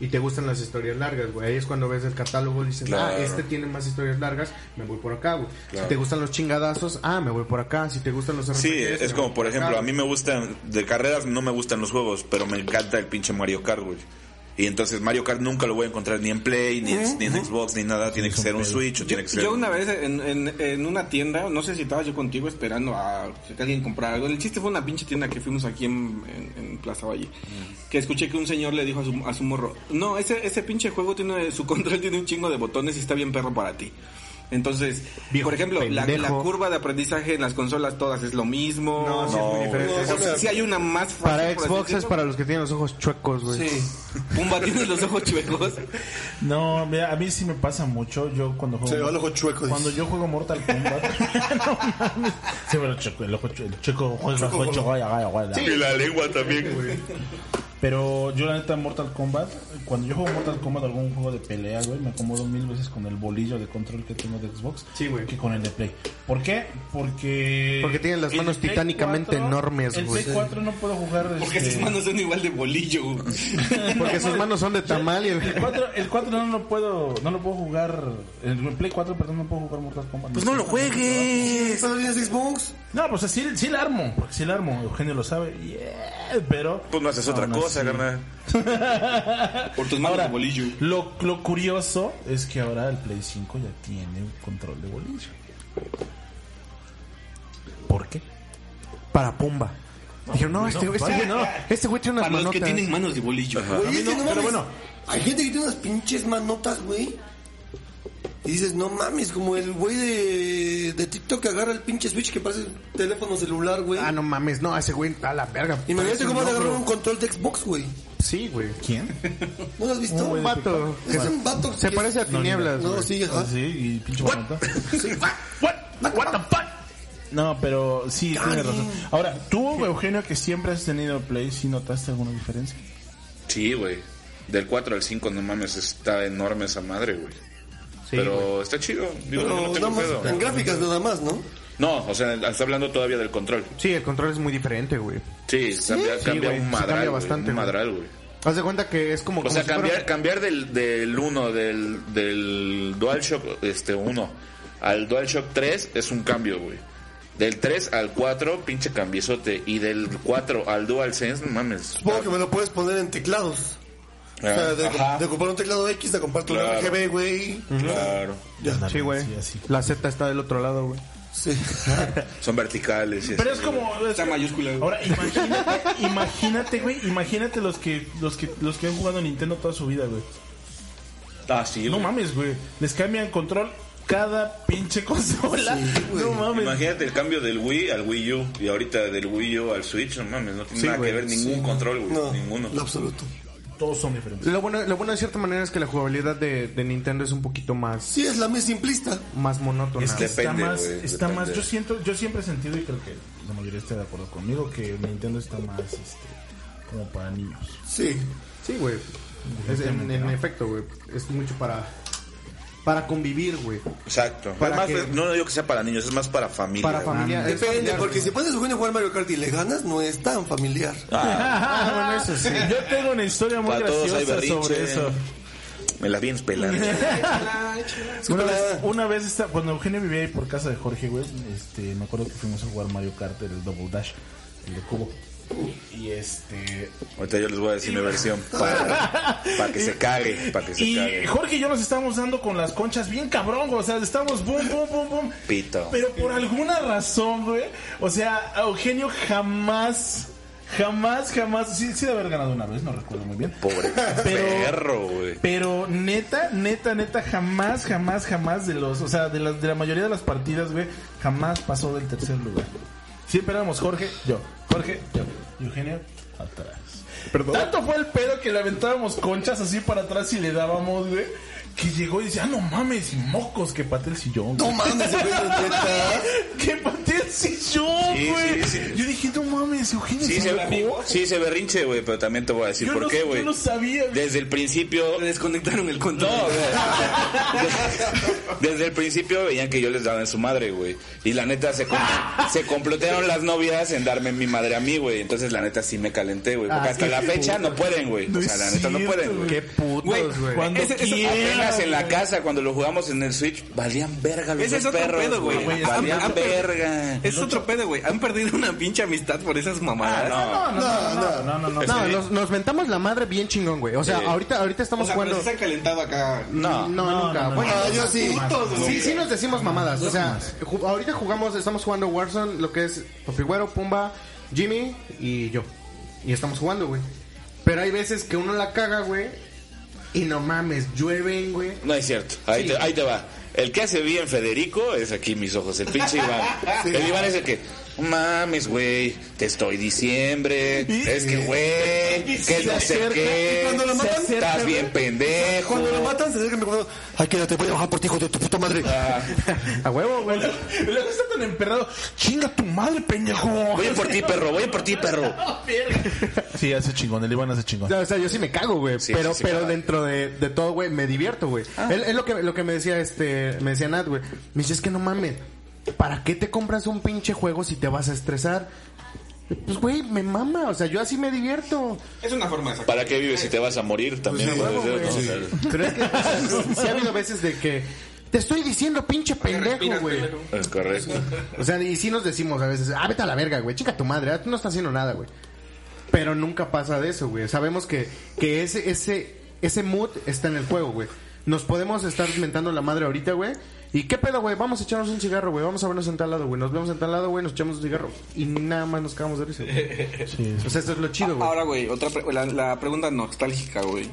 y te gustan las historias largas, güey, ahí es cuando ves el catálogo y dices, Claro. ah, este tiene más historias largas, me voy por acá, güey. Claro. Si te gustan los chingadazos, ah, me voy por acá. Si te gustan los Sí, es como, por acá, ejemplo, a mí me gustan, de carreras no me gustan los juegos, pero me encanta el pinche Mario Kart, güey. Y entonces Mario Kart nunca lo voy a encontrar ni en Play, ni, en, ni en Xbox, ni nada. Tiene que ser un Switch o tiene que ser... Yo una vez en, en, en una tienda, no sé si estaba yo contigo esperando a que alguien comprara algo. El chiste fue una pinche tienda que fuimos aquí en, en- en Plaza Valle. Que escuché que un señor le dijo a su, a su morro, no, ese, ese pinche juego tiene, su control tiene un chingo de botones y está bien perro para ti. Entonces, Viejo por ejemplo, la, curva de aprendizaje en las consolas todas es lo mismo. No, sí es muy diferente. O sea, sí hay una más fácil. Para Xbox es para los que tienen los ojos chuecos, güey. Sí. Pumba tiene los ojos chuecos. No, mira, a mí sí me pasa mucho. Yo cuando juego. Se va el ojo chueco, Cuando dice. yo juego Mortal Kombat. no mames. Sí, pero chueco, el ojo chueco. El chueco, ojo, el ojo chueco. Y la lengua también, güey. Pero yo la neta Mortal Kombat, cuando yo juego Mortal Kombat algún juego de pelea, güey, me acomodo mil veces con el bolillo de control que tengo de Xbox Sí, güey. que con el de Play. ¿Por qué? Porque Porque tienen las el manos titánicamente enormes, El güey. Play 4 no puedo jugar Porque este, sus manos son igual de bolillo. Porque sus manos son de tamal y el... el 4, el 4 no lo puedo no lo puedo jugar el Play 4, perdón, no puedo jugar Mortal Kombat. Pues no lo juegues. ¿Solo tienes Xbox? No, pues sí, sí la armo, porque sí la armo, Eugenio lo sabe. Yeah, pero Pues no haces otra cosa, así. carnal. Por tus manos Ahora, de bolillo. Lo, lo curioso es que ahora el Play 5 ya tiene un control de bolillo. ¿Por qué? Para Pumba. Dijeron, no, este, este güey no, este güey tiene unas Para los que manotas. tienen manos de bolillo. Oye, no pero bueno. Hay gente que tiene unas pinches manotas, güey. Y dices, no mames, como el güey de, de TikTok que agarra el pinche Switch que parece teléfono celular, güey. Ah, no mames, no, ese güey a la verga. Imagínate cómo vas a agarrar un control de Xbox, güey. Sí, güey. ¿Quién? ¿No lo has visto? Un vato. Es un vato Se parece a Tinieblas, No, sí, ajá. Ah, sí, y pinche. Sí. What? What the fuck? No, pero sí, tiene razón. Ahora, tú, Eugenio, que siempre has tenido Play, ¿sí notaste alguna diferencia? Sí, güey. Del 4 al 5, no mames, está enorme esa madre, güey. Sí, Pero está chido. Digo, Pero no tengo nada más, en gráficas nada más, ¿no? No, o sea, está hablando todavía del control. Sí, el control es muy diferente, güey. Sí, cambia, Sí, cambia un sí madral, cambia bastante, un madral, güey. Haz de cuenta que es como... O como sea, si fuera- cambiar, cambiar del, del 1, del, del DualShock este 1 al DualShock 3 es un cambio, güey. Del 3 al 4, pinche cambiezote. Y del 4 al DualSense, no mames. Supongo que me lo puedes poner en teclados. O sea, de, de comprar un teclado X, de comprar tu Claro. RGB, güey. claro. Ya. Sí, güey. Sí. La Z está del otro lado, güey. Sí. Son verticales. Pero es como... es- Está mayúscula. güey. Ahora, imagínate, imagínate, güey, imagínate los que, los que, los que han jugado Nintendo toda su vida, güey. Ah, sí, No güey. mames, güey. Les cambian control cada pinche consola. no mames. Imagínate el cambio del Wii al Wii U y ahorita del Wii U al Switch, no mames, no tiene Sí, nada güey, que ver ningún control, güey, No, ninguno. en absoluto. Todos son diferentes. Lo bueno, lo bueno de cierta manera es que la jugabilidad de, de Nintendo es un poquito más, Sí, es la más simplista. más monótona. Es que Depende, está más, está depende. más, yo siento, yo siempre he sentido y creo que la mayoría está de acuerdo conmigo que Nintendo está más, este, como para niños. Sí. Sí, güey. Es- En, en efecto, güey. Es mucho para para convivir, güey. Exacto. Para Más- que- no digo que sea para niños, es más para familia. Para familia. Depende, familiar, porque güey. si pones a Eugenio a jugar Mario Kart y le ganas, no es tan familiar. Ah, bueno, eso sí. Yo tengo una historia muy Para todos hay graciosa sobre eso. Me la pelando. Una vez, una vez cuando Eugenio vivía ahí por casa de Jorge, güey, este, me acuerdo que fuimos a jugar Mario Kart, el Double Dash, el de cubo. Y este, Ahorita yo les voy a decir mi versión para, para que se cague, para que se y cague. Jorge y yo nos estábamos dando con las conchas bien cabrón, o sea, estábamos boom, boom, boom, boom. Pito. Pero por alguna razón, güey, o sea, Eugenio jamás, jamás, jamás, sí, sí de haber ganado una vez, no recuerdo muy bien. Pobre Pero- perro, güey. Pero neta, neta, neta, jamás, jamás, jamás de los, o sea, de la, de la mayoría de las partidas, güey, jamás pasó del tercer lugar. Siempre éramos Jorge, yo, Jorge, yo, Eugenio, atrás. Tanto fue el pedo que le aventábamos conchas así para atrás y le dábamos, güey. Que llegó y decía, ah, no mames, y mocos que pateé el sillón. No mames, güey, que pateé el sillón, Sí, güey. sí, sí. Yo dije, no mames, Eugenio. Sí, se se, enojó". sí, se berrinche, güey, pero también te voy a decir Yo por no- qué, güey. Yo no sabía, güey. Desde el principio Le desconectaron el control. No, güey. Desde el principio veían que yo les daba en su madre, güey. Y la neta se, com- se complotearon las novias en darme mi madre a mí, güey. Entonces la neta sí me calenté, güey. Porque Ah, hasta la fecha puto. no pueden, güey. No o sea, la neta no pueden, güey. Qué putos, güey. Cuando Ese- ese- en la casa, cuando lo jugamos en el Switch, valían verga los Ese es otro perros, pedo, güey. Han- Valían han- verga. Es otro pedo, güey. Han perdido una pinche amistad por esas mamadas. Ah, no. No, no, no, no, no. No, nos, nos mentamos la madre bien chingón, güey. O sea, Sí. ahorita, ahorita O estamos sea, jugando. se han calentado acá. No. No, No, nunca. no, no, bueno, Ah, yo sí. Sí, sí nos decimos mamadas. O sea, ahorita jugamos, estamos jugando Warzone, lo que es Popigüero, Pumba, Jimmy y yo. Y estamos jugando, güey. Pero hay veces que uno la caga, güey. Y no mames, llueven, güey. No es cierto. Ahí, Sí. te, ahí te va. El que hace bien Federico es aquí mis ojos. El pinche Iván. El Iván es el que. Mames, güey. Te estoy diciembre. Es que, güey. Que no sé acerca, y qué. cuando lo matan, Estás bien pendejo. Cuando lo matan, se acerca ay, quédate, voy a bajar por ti, hijo de tu puta madre. A huevo, güey. Luego está tan emperrado. Chinga tu madre, pendejo. Voy por ti, perro. Voy por ti, perro. Sí, hace chingón. El Iván hace chingón. O sea, yo sí me cago, güey. Sí, pero sí, sí, pero dentro de, de todo, güey, me divierto, güey. Es, es lo que lo que me decía este, me decía Nat, güey. Me dice, es que no mames. ¿Para qué te compras un pinche juego si te vas a estresar? Pues, güey, me mama. O sea, yo así me divierto. Es una forma de sacar. ¿Para qué vives si te vas a morir? También Pues, sea, Pero es que, o sea, sí ha habido veces de que te estoy diciendo pinche pendejo, güey. es correcto. O sea, y sí nos decimos a veces, ah, vete a la verga, güey, chica tu madre, ah, tú no estás haciendo nada, güey. Pero nunca pasa de eso, güey. Sabemos que, que ese, ese, ese mood está en el juego, güey. Nos podemos estar mentando la madre ahorita, güey. ¿Y qué pedo, güey? Vamos a echarnos un cigarro, güey. Vamos a vernos en tal lado, güey. Nos vemos en tal lado, güey. Nos echamos un cigarro. Y nada más nos cagamos de risa, güey. Sí, O sea, esto es lo chido, güey. Ahora, güey, otra pre- la, la pregunta nostálgica, güey.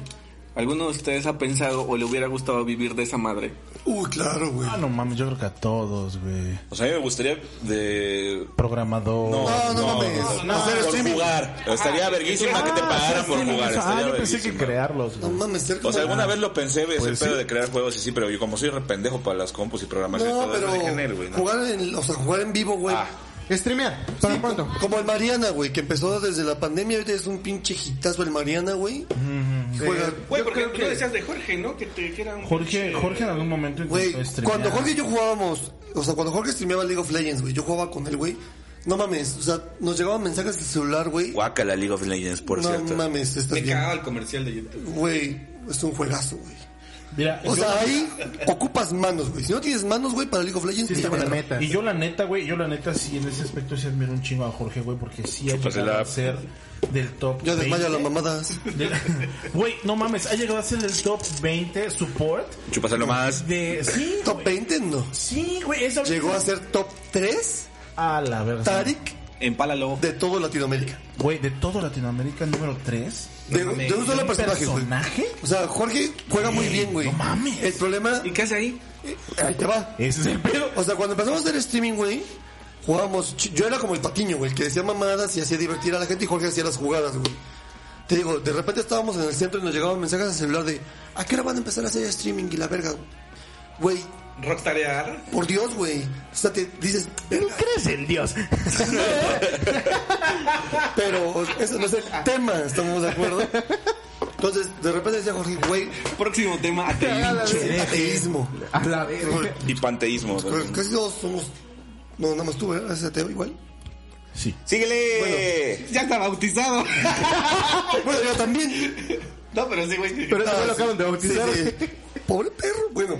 ¿Alguno de ustedes ha pensado o le hubiera gustado vivir de esa madre? Uy, claro, güey. Ah, no mames, yo creo que a todos, güey. O sea, a mí me gustaría de... Programador. No, No, no mames. no, Hacer por streaming. jugar. Estaría verguísima que te pagaran por jugar. Ah, yo pensé que crearlos, No güey. mames, ser O sea, alguna vez lo pensé, ese Pues pedo sí. de crear juegos y sí, pero yo como soy re pendejo para las compus y programación y No, todo, pero no él, güey, ¿no? jugar en, o sea, jugar en vivo, güey. Ah. Streamear, para pronto. Como el Mariana, güey, que empezó desde la pandemia, ahorita es un pinche hitazo el Mariana, güey. Juega, Güey, porque tú que- decías de Jorge, ¿no? Que, te, que era un Jorge, pinche- Jorge en algún momento güey, cuando Jorge y yo jugábamos, o sea, cuando Jorge streameaba League of Legends, güey, yo jugaba con él, güey. No mames, o sea, nos llegaban mensajes de celular, güey. Guácala League of Legends, por No cierto. mames, estás Me bien. cagaba el comercial de YouTube. Güey, es un juegazo, güey. Mira, O sea, ahí ocupas manos, güey. Si no tienes manos, güey, para League of Legends, Sí, te la- metas. Y yo la neta, güey, yo la neta sí en ese aspecto sí admiro un chingo a Jorge, güey, porque sí ha llegado a ser del top Ya desmaya 20. las mamadas. Güey, no mames, ha llegado a ser del top 20 support Chúpaselo más. de... Sí, Top 20, no. sí, güey, eso... Llegó a ser top 3 A la verdad. Tarik Empálalo. de todo Latinoamérica. Güey, de todo Latinoamérica, número 3. De, de un solo personaje, güey. ¿Personaje? O sea, Jorge juega muy bien, güey. no mames. El problema, ¿Y qué hace ahí? ahí te va. Ese es el pedo. O sea, cuando empezamos a hacer streaming, güey, jugábamos. Yo era como el patiño, güey, que decía mamadas y hacía divertir a la gente y Jorge hacía las jugadas, güey. Te digo, de repente estábamos en el centro y nos llegaban mensajes al celular de ¿A qué hora van a empezar a hacer streaming y la verga? Güey, Rockstarear. por Dios, güey. O sea, te dices, "Verga". crees en Dios? pero eso no es el tema, ¿estamos de acuerdo? Entonces, de repente decía Jorge, güey, Próximo tema, ateísmo. Y panteísmo. ¿no? Pues casi todos somos. No, nada más tú, ¿eh? Ese ateo igual. Sí. ¡Síguele! Ya está bautizado. Bueno, yo también. No, pero sí, güey. Pero eso lo acaban de bautizar. Sí, sí. Pobre perro, bueno.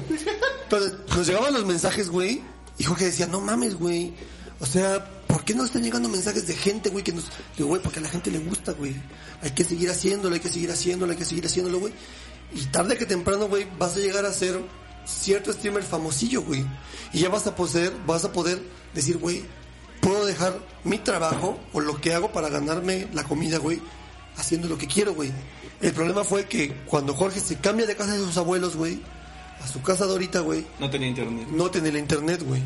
Nos llegaban los mensajes, güey. Y Jorge decía, no mames, güey. O sea, ¿por qué no están llegando mensajes de gente, güey? Que nos. Digo, güey, porque a la gente le gusta, güey. Hay que seguir haciéndolo, hay que seguir haciéndolo, hay que seguir haciéndolo, güey. Y tarde que temprano, güey, vas a llegar a ser cierto streamer famosillo, güey. Y ya vas a poder, vas a poder decir, güey, puedo dejar mi trabajo o lo que hago para ganarme la comida, güey, haciendo lo que quiero, güey. El problema fue que cuando Jorge se cambia de casa de sus abuelos, güey, a su casa de ahorita, güey, No tenía internet. no tenía el internet, güey.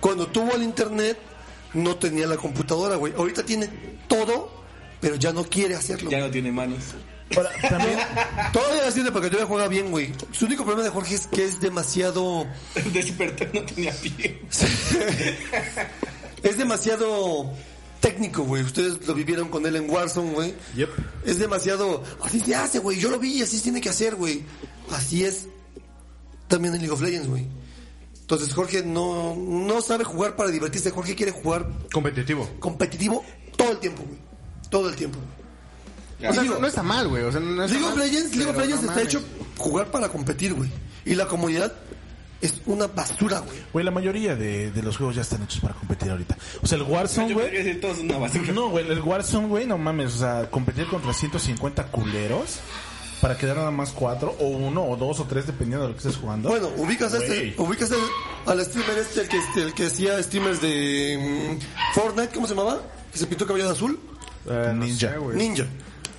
Cuando tuvo el internet, no tenía la computadora, güey. Ahorita tiene todo pero ya no quiere hacerlo. Ya no tiene manos. Ahora, también, Todavía las tiene porque todavía juega bien, güey. Su único problema de Jorge es que es demasiado. Despertó no tenía pie. Es demasiado técnico, güey. Ustedes lo vivieron con él en Warzone, güey. Yep. Es demasiado. Así se hace, güey. Yo lo vi y así se tiene que hacer, güey. Así es también en League of Legends, güey. Entonces Jorge no, no sabe jugar para divertirse. Jorge quiere jugar Competitivo. competitivo todo el tiempo, güey. Todo el tiempo. O sea, Digo, no, está mal, güey. O sea, no está League of mal, Legends, League of Legends no está mames. hecho jugar para competir, güey. Y la comunidad es una basura, güey. güey, la mayoría de, de los juegos ya están hechos para competir ahorita. O sea, el Warzone, güey. No, güey, el Warzone, güey, no mames. O sea, competir contra 150 culeros para quedar nada más cuatro, o uno, o dos, o tres, dependiendo de lo que estés jugando. Bueno, ubicas a este, ubicas al, al streamer este, el que, este, el que hacía streamers de mm, Fortnite, ¿cómo se llamaba? Que se pintó el cabello de azul. Eh, ninja. sé, güey. Ninja.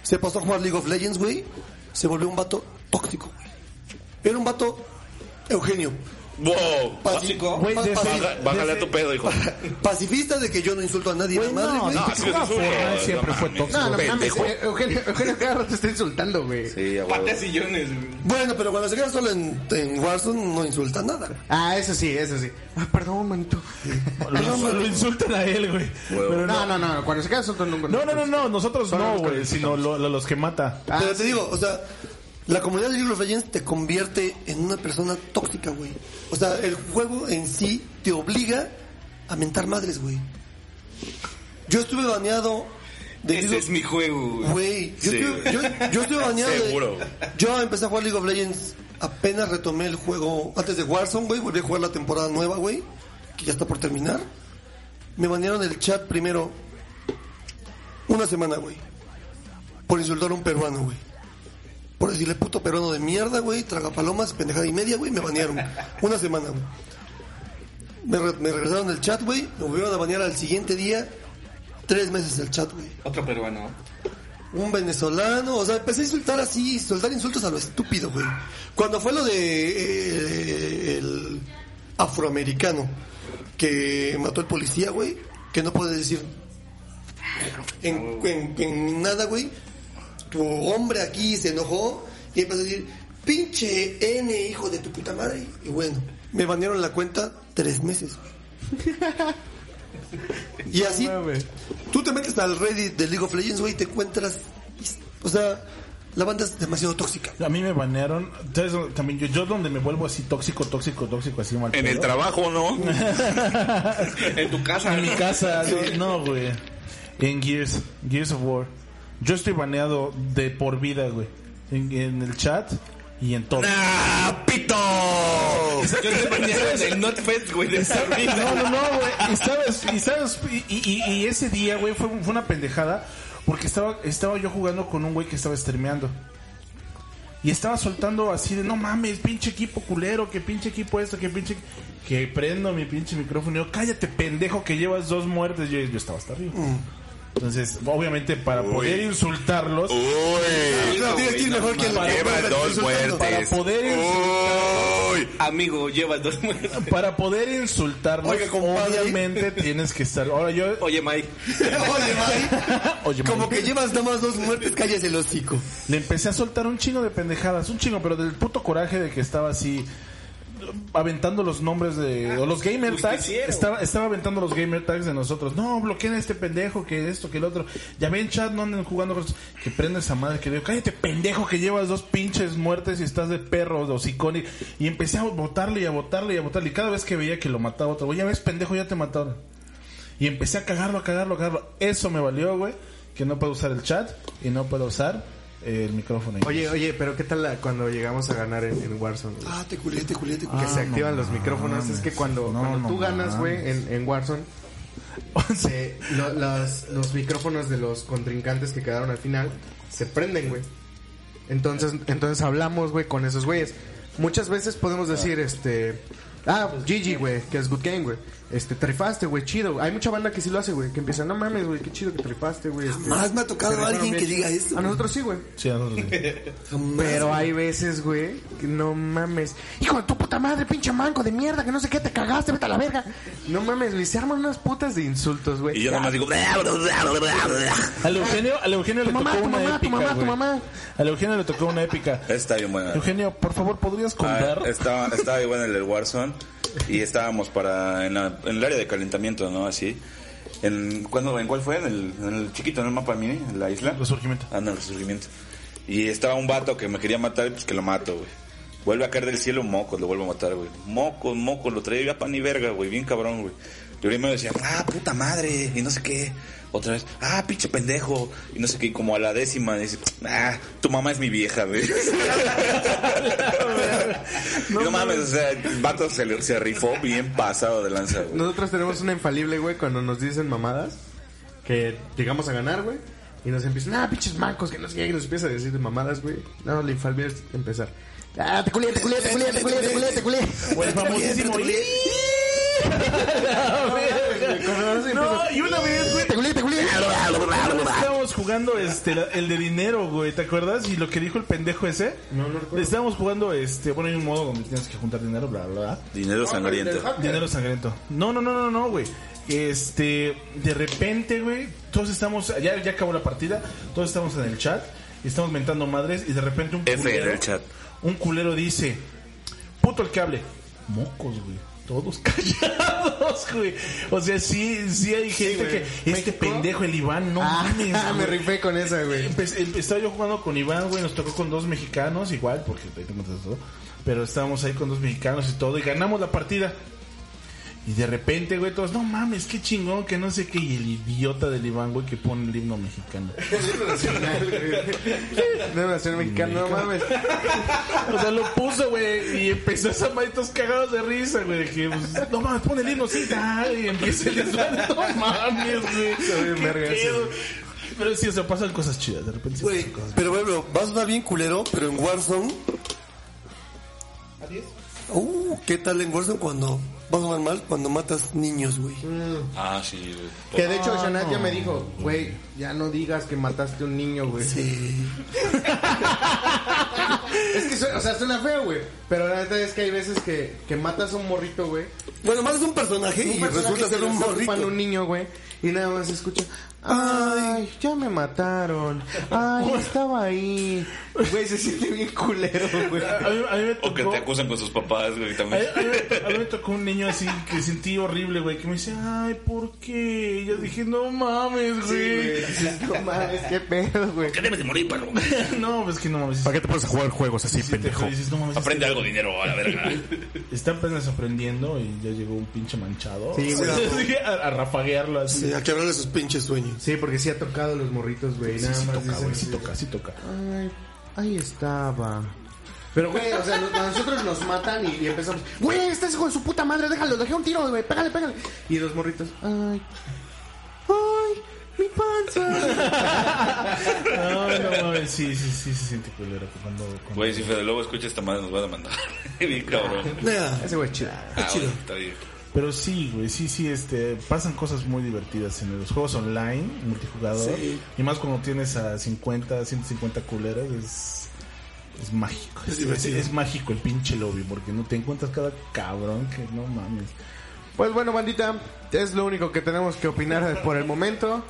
Se pasó a jugar League of Legends, güey. Se volvió un vato tóxico, güey. Era un vato Eugenio. Wow. Paci- Tóxico. Güey, pa- desde- paci- Baja- Bájale a tu pedo, hijo. pacifista de que yo no insulto a nadie la madre, no, no, así es Fortnite siempre no fue tóxico. No, no mames. Eh, Eugenio, Eugenio cada rato te está insultando, güey. Sí. Patea sillones, güey. Bueno, pero cuando se queda solo en, en Warzone no insulta nada. Ah, eso sí, eso sí. Ah, perdón, manito. Lo, lo insultan a él, güey. Pero No, no, no. Cuando se queda soltando nunca. No, no, no, no, nosotros Solo no, güey, sino lo- lo- los que mata. Ah, pero te sí. digo, o sea, la comunidad de League of Legends te convierte en una persona tóxica, güey. O sea, el juego en sí te obliga a mentar madres, güey. Yo estuve baneado de Ese League es of- mi juego, güey. Yo, Sí. estuve, yo, yo estuve baneado de- Seguro. Yo empecé a jugar League of Legends apenas retomé el juego antes de Warzone, güey. Volví a jugar la temporada nueva, güey. Que ya está por terminar. Me banearon el chat primero una semana, güey. Por insultar a un peruano, güey. Por decirle puto peruano de mierda, güey. Traga palomas, pendejada y media, güey. Me banearon. Una semana, güey. Me, re- me regresaron el chat, güey. Me volvieron a banear al siguiente día. Tres meses el chat, güey Otro peruano. un venezolano, o sea, empecé a insultar así, soltar insultos a lo estúpido, güey. Cuando fue lo de eh, el afroamericano que mató al policía, güey, que no puedes decir en, en- en nada, güey. Tu hombre aquí se enojó y empezó a decir, pinche N, hijo de tu puta madre. Y bueno, me banearon la cuenta tres meses. Y así, tú te metes al Reddit de League of Legends, güey, y te encuentras. O sea, la banda es demasiado tóxica. A mí me banearon. ¿sabes dónde- También yo, yo donde me vuelvo así tóxico, tóxico, tóxico, así mal. En el pedo? trabajo, ¿no? En tu casa. En mi casa, no, no, güey. En Gears, Gears of War. Yo estoy baneado de por vida, güey. En, en el chat y en todo. ¡Ah, pito! Yo te banearon del NotFest, güey, de esa vida. No, no, no, güey. Y sabes, y sabes, y, y- y ese día, güey, fue, fue una pendejada. Porque estaba, estaba yo jugando con un güey que estaba streameando. Y estaba soltando así de, no mames, pinche equipo culero, que pinche equipo esto, que pinche... Que prendo mi pinche micrófono y yo, cállate pendejo que llevas dos muertes. Yo, yo estaba hasta arriba. Entonces, obviamente, para poder insultarlos, Uy, No, tienes que ir mejor que el lleva el- dos insultando. para muertes. poder insultar, Uy, Amigo, llevas dos muertes. para poder insultarlos, compadre. obviamente tienes que estar. Ahora yo, Oye, Mike. Oye, Mike, oye, como Mike, que llevas nada más dos muertes, cállese el hocico. le empecé a soltar un chingo de pendejadas, un chingo, pero del puto coraje de que estaba así aventando los nombres de o los gamer tags. justiciero. estaba estaba aventando los gamer tags de nosotros. No bloqueen a este pendejo que esto que el otro. Ya ven chat no anden jugando con estos". que prende esa madre que digo cállate pendejo que llevas dos pinches muertes y estás de perro de hocicón. Y, y empecé a botarle y a botarle y a botarle. Y cada vez que veía que lo mataba otro güey ya ves pendejo ya te mataron y empecé a cagarlo a cagarlo a cagarlo. Eso me valió güey que no puedo usar el chat y no puedo usar el micrófono Oye, oye, pero ¿qué tal la- cuando llegamos a ganar en, en Warzone? güey? Ah, te culié, te culié, te que culié. se no activan los micrófonos. mames. Es que cuando, No, cuando no tú ganas, güey, en, en Warzone, se- lo- las- los micrófonos de los contrincantes que quedaron al final se prenden, güey. Entonces, entonces hablamos, güey, con esos güeyes. Muchas veces podemos decir, este, Ah, Gigi, güey, que es Good Game, güey. Este, te rifaste, güey, chido. Hay mucha banda que sí lo hace, güey, que empieza, no mames, güey, qué chido que te rifaste, güey. Este, Jamás me ha tocado alguien bien que diga esto, A nosotros sí, güey. Sí, a nosotros sí. Pero hay veces, güey, que no mames. Hijo de tu puta madre, pinche manco de mierda, que no sé qué, te cagaste, vete a la verga. No mames, güey, se arman unas putas de insultos, güey. Y yo nomás digo... "Bla, bla, bla, bla, bla, bla". Al Eugenio, al Eugenio le mamá, tocó una mamá, tu épica, mamá, tu güey. mamá. Al Eugenio le tocó una épica. Está bien buena. Eugenio, por favor, ¿podrías Ah, contar? estaba, estaba igual en el Warzone y estábamos para en, la- en el área de calentamiento, ¿no? Así. En, ¿cuándo, ¿En cuál fue? En el, en el chiquito, en el mapa mini, en la isla. Resurgimiento. Ah, no, el resurgimiento. Y estaba un vato que me quería matar, pues que lo mato, güey. Vuelve a caer del cielo mocos, lo vuelvo a matar, güey. Mocos, mocos, lo traía ya pan y verga, güey, bien cabrón, güey. Y primero decía, ah, puta madre, y no sé qué. Otra vez, ah, pinche pendejo, y no sé qué. Y como a la décima dice, ah, tu mamá es mi vieja, güey. no, mames, o sea, el vato se, le- se rifó bien pasado de lanza, güey. Nosotros tenemos una infalible, güey, cuando nos dicen mamadas. Que llegamos a ganar, güey. Y nos empiezan, ah, pinches mancos, que no sé qué. Y nos empieza a decir de mamadas, güey. No, la infalible es empezar. Ah, te culé, te culé, te culé, te culé, te culé, te culé. O el famosísimo. No, y una vez, güey. Te culé, te culé. Estábamos jugando este la- el de dinero, güey, ¿te acuerdas? Y lo que dijo el pendejo ese. No, no recuerdo. Estábamos jugando este, bueno, hay un modo donde tienes que juntar dinero, bla bla bla. Dinero sangriento. Dinero sangriento. No, no, no, no, no, güey. Este, de repente, güey, todos estamos, ya, ya acabó la partida, todos estamos en el chat y estamos mentando madres y de repente un F culero, en el chat. un culero dice, puto el que hable. Mocos, güey. Todos callados, güey. O sea, sí, sí hay gente que, este México. pendejo, el Iván, no Ah, mames. me güey. rifé con esa, güey. Empe- empe- estaba yo jugando con Iván, güey, nos tocó con dos mexicanos, igual, porque ahí todo. Pero estábamos ahí con dos mexicanos y todo, y ganamos la partida. Y de repente, güey, todos, no mames, qué chingón, que no sé qué. Y el idiota del Iván, güey, que pone el himno mexicano. No, nacional mexicano, no mames. O sea, lo puso, güey, y empezó a zamaditos cagados de risa, güey. de que, pues, no mames, pone el himno, sí, tal. Y empieza el desmadre, no mames, güey. Pero sí, o sea, pasan cosas chidas, de repente. sí Güey, cosas pero bueno, va a sonar bien culero, pero en Warzone. Uh, ¿qué tal en Warzone cuando va a mal? Cuando matas niños, güey. Ah, sí, güey. Que de hecho ya me dijo, güey, ya no digas que mataste a un niño, güey. Sí. Es que, su- o sea, suena feo, güey. Pero la neta es que hay veces que, que matas a un morrito, güey. Bueno, matas un personaje y Un personaje resulta que ser un morrito. un niño, güey. Y nada más se escucha, ay, ya me mataron. Ay, estaba ahí. Güey, se siente bien culero, güey. A mí, a mí me O que tocó- te acusan con sus papás, güey, A mí, también. a mí- a mí me tocó un niño así que sentí horrible, güey, que me dice, ay, ¿por qué? Y yo dije, no mames, güey. No mames, qué pedo, güey. Que debes de morir, perro. no, pues que no mames. ¿Para qué te pones a jugar juegos así, Sí te pendejo? dices, no mames, Aprende algo, dinero, a la verga. Está apenas aprendiendo y ya llegó un pinche manchado. Sí, güey. Sí, a, a rafaguearlo así. Sí, a quebrarle sus pinches sueños. Sí, porque sí ha tocado los morritos, güey. Sí, Nada sí más toca, dicen güey, sí toca, sí toca. Ay, ahí estaba. Pero, güey, o sea, a nosotros nos matan y, y empezamos, güey, este es hijo de su puta madre, déjalo, dejé un tiro, güey, pégale, pégale. Y los morritos, ay, ay, mi panza. No, no mames, sí, sí, sí, se siente culero cuando... cuando- Güey, si Fede Lobo escucha esta madre, nos va a demandar. Bien cabrón. Nada. Ese güey es chido. Ah, chido. bueno, está bien. Pero sí, güey, sí, sí, este, pasan cosas muy divertidas en los juegos online, multijugador. Sí. Y más cuando tienes a 50, 150 culeras, es, es mágico. Es Es, es mágico el pinche lobby, porque no te encuentras cada cabrón que no mames. Pues bueno, bandita, es lo único que tenemos que opinar por el momento.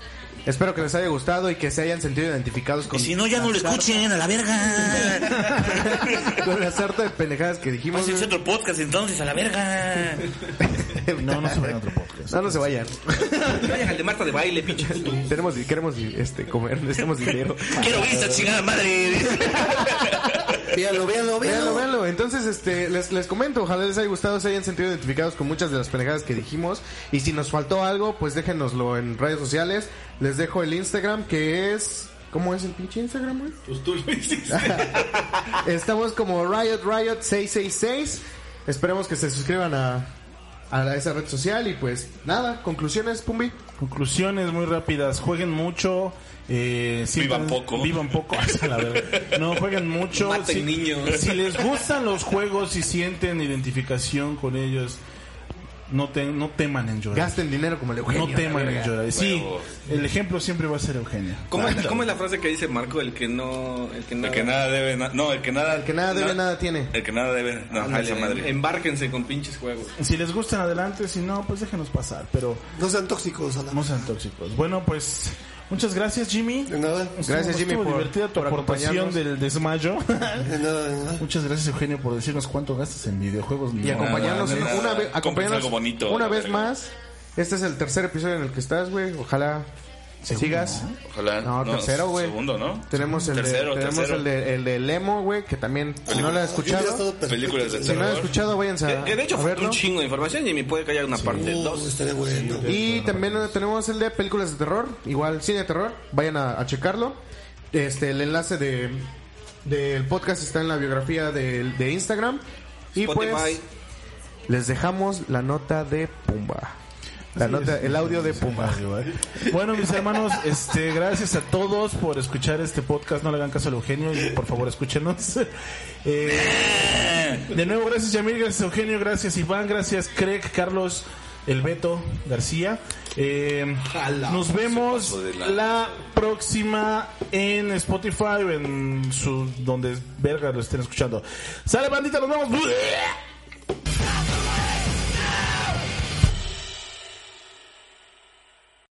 Espero que les haya gustado y que se hayan sentido identificados con, Y si no, ya no lo escuchen, a la verga. con la sarta de pendejadas que dijimos. Pásense otro podcast entonces, a la verga. No, no se vayan a otro podcast. No, no se vayan. Vayan al de Marta de baile, pinche. Tenemos, queremos este, comer, necesitamos dinero. Quiero ver esta chingada madre. Véanlo, véanlo, Véanlo, véanlo. véanlo. Entonces, este, les, les comento, ojalá les haya gustado, se hayan sentido identificados con muchas de las pendejadas que dijimos. Y si nos faltó algo, pues déjenoslo en redes sociales. Les dejo el Instagram, que es... ¿Cómo es el pinche Instagram, güey? Pues tú lo hiciste. Estamos como Riot Riot 666. Esperemos que se suscriban a, a esa red social y pues nada, conclusiones, Pumbi. Conclusiones muy rápidas. Jueguen mucho. Eh, sientan- Vivan poco. Vivan poco. la verga. no, jueguen mucho. Maten si, niños. si les gustan los juegos y sienten identificación con ellos, no, te- no teman en llorar. Gasten dinero como el Eugenio. no teman en llorar. Sí, Huevos. el ejemplo siempre va a ser Eugenio. ¿Cómo es, cómo es la frase que dice Marco? El que no... El que, El nada- que nada debe, na- no, el que nada, El que nada debe, nada tiene. El que nada debe, no, madre. Embárquense con pinches juegos. Si les gustan, adelante. Si no, pues déjenos pasar. Pero No sean tóxicos, no sean tóxicos. Bueno, pues muchas gracias, Jimmy. De nada, Estuvo- Gracias, Jimmy, estuvo por- divertida tu por aportación del desmayo. de nada, de nada. Muchas gracias, Eugenio, por decirnos cuánto gastas en videojuegos. Y No, acompañarnos nada, una, vez, Compres acompañarnos algo bonito, una vez más. Este es el tercer episodio en el que estás, güey. Ojalá sigas. Ojalá. No, tercero, güey. Segundo, ¿no? Tenemos el tercero, de, tenemos tercero. el de, el de Lemo, güey, que también, si no lo hubiera escuchado. Películas de si no lo has terror. escuchado, váyanse a, de hecho, a verlo. un chingo de información y me puede que haya una parte Uh, 2. estaría bueno. Y también tenemos el de películas de terror, igual cine de terror, vayan a, a checarlo. Este, el enlace de del podcast está en la biografía de, de Instagram. Y Spotify. pues les dejamos la nota de Pumba. La nota, el audio de Pumba. Bueno, mis hermanos, este, gracias a todos por escuchar este podcast. No le hagan caso al Eugenio y por favor escúchenos. Eh, de nuevo, gracias Yamil, gracias Eugenio, gracias Iván, gracias Craig, Carlos, El Beto, García. Eh, nos vemos la próxima en Spotify o en su donde verga lo estén escuchando. Sale bandita, nos vemos.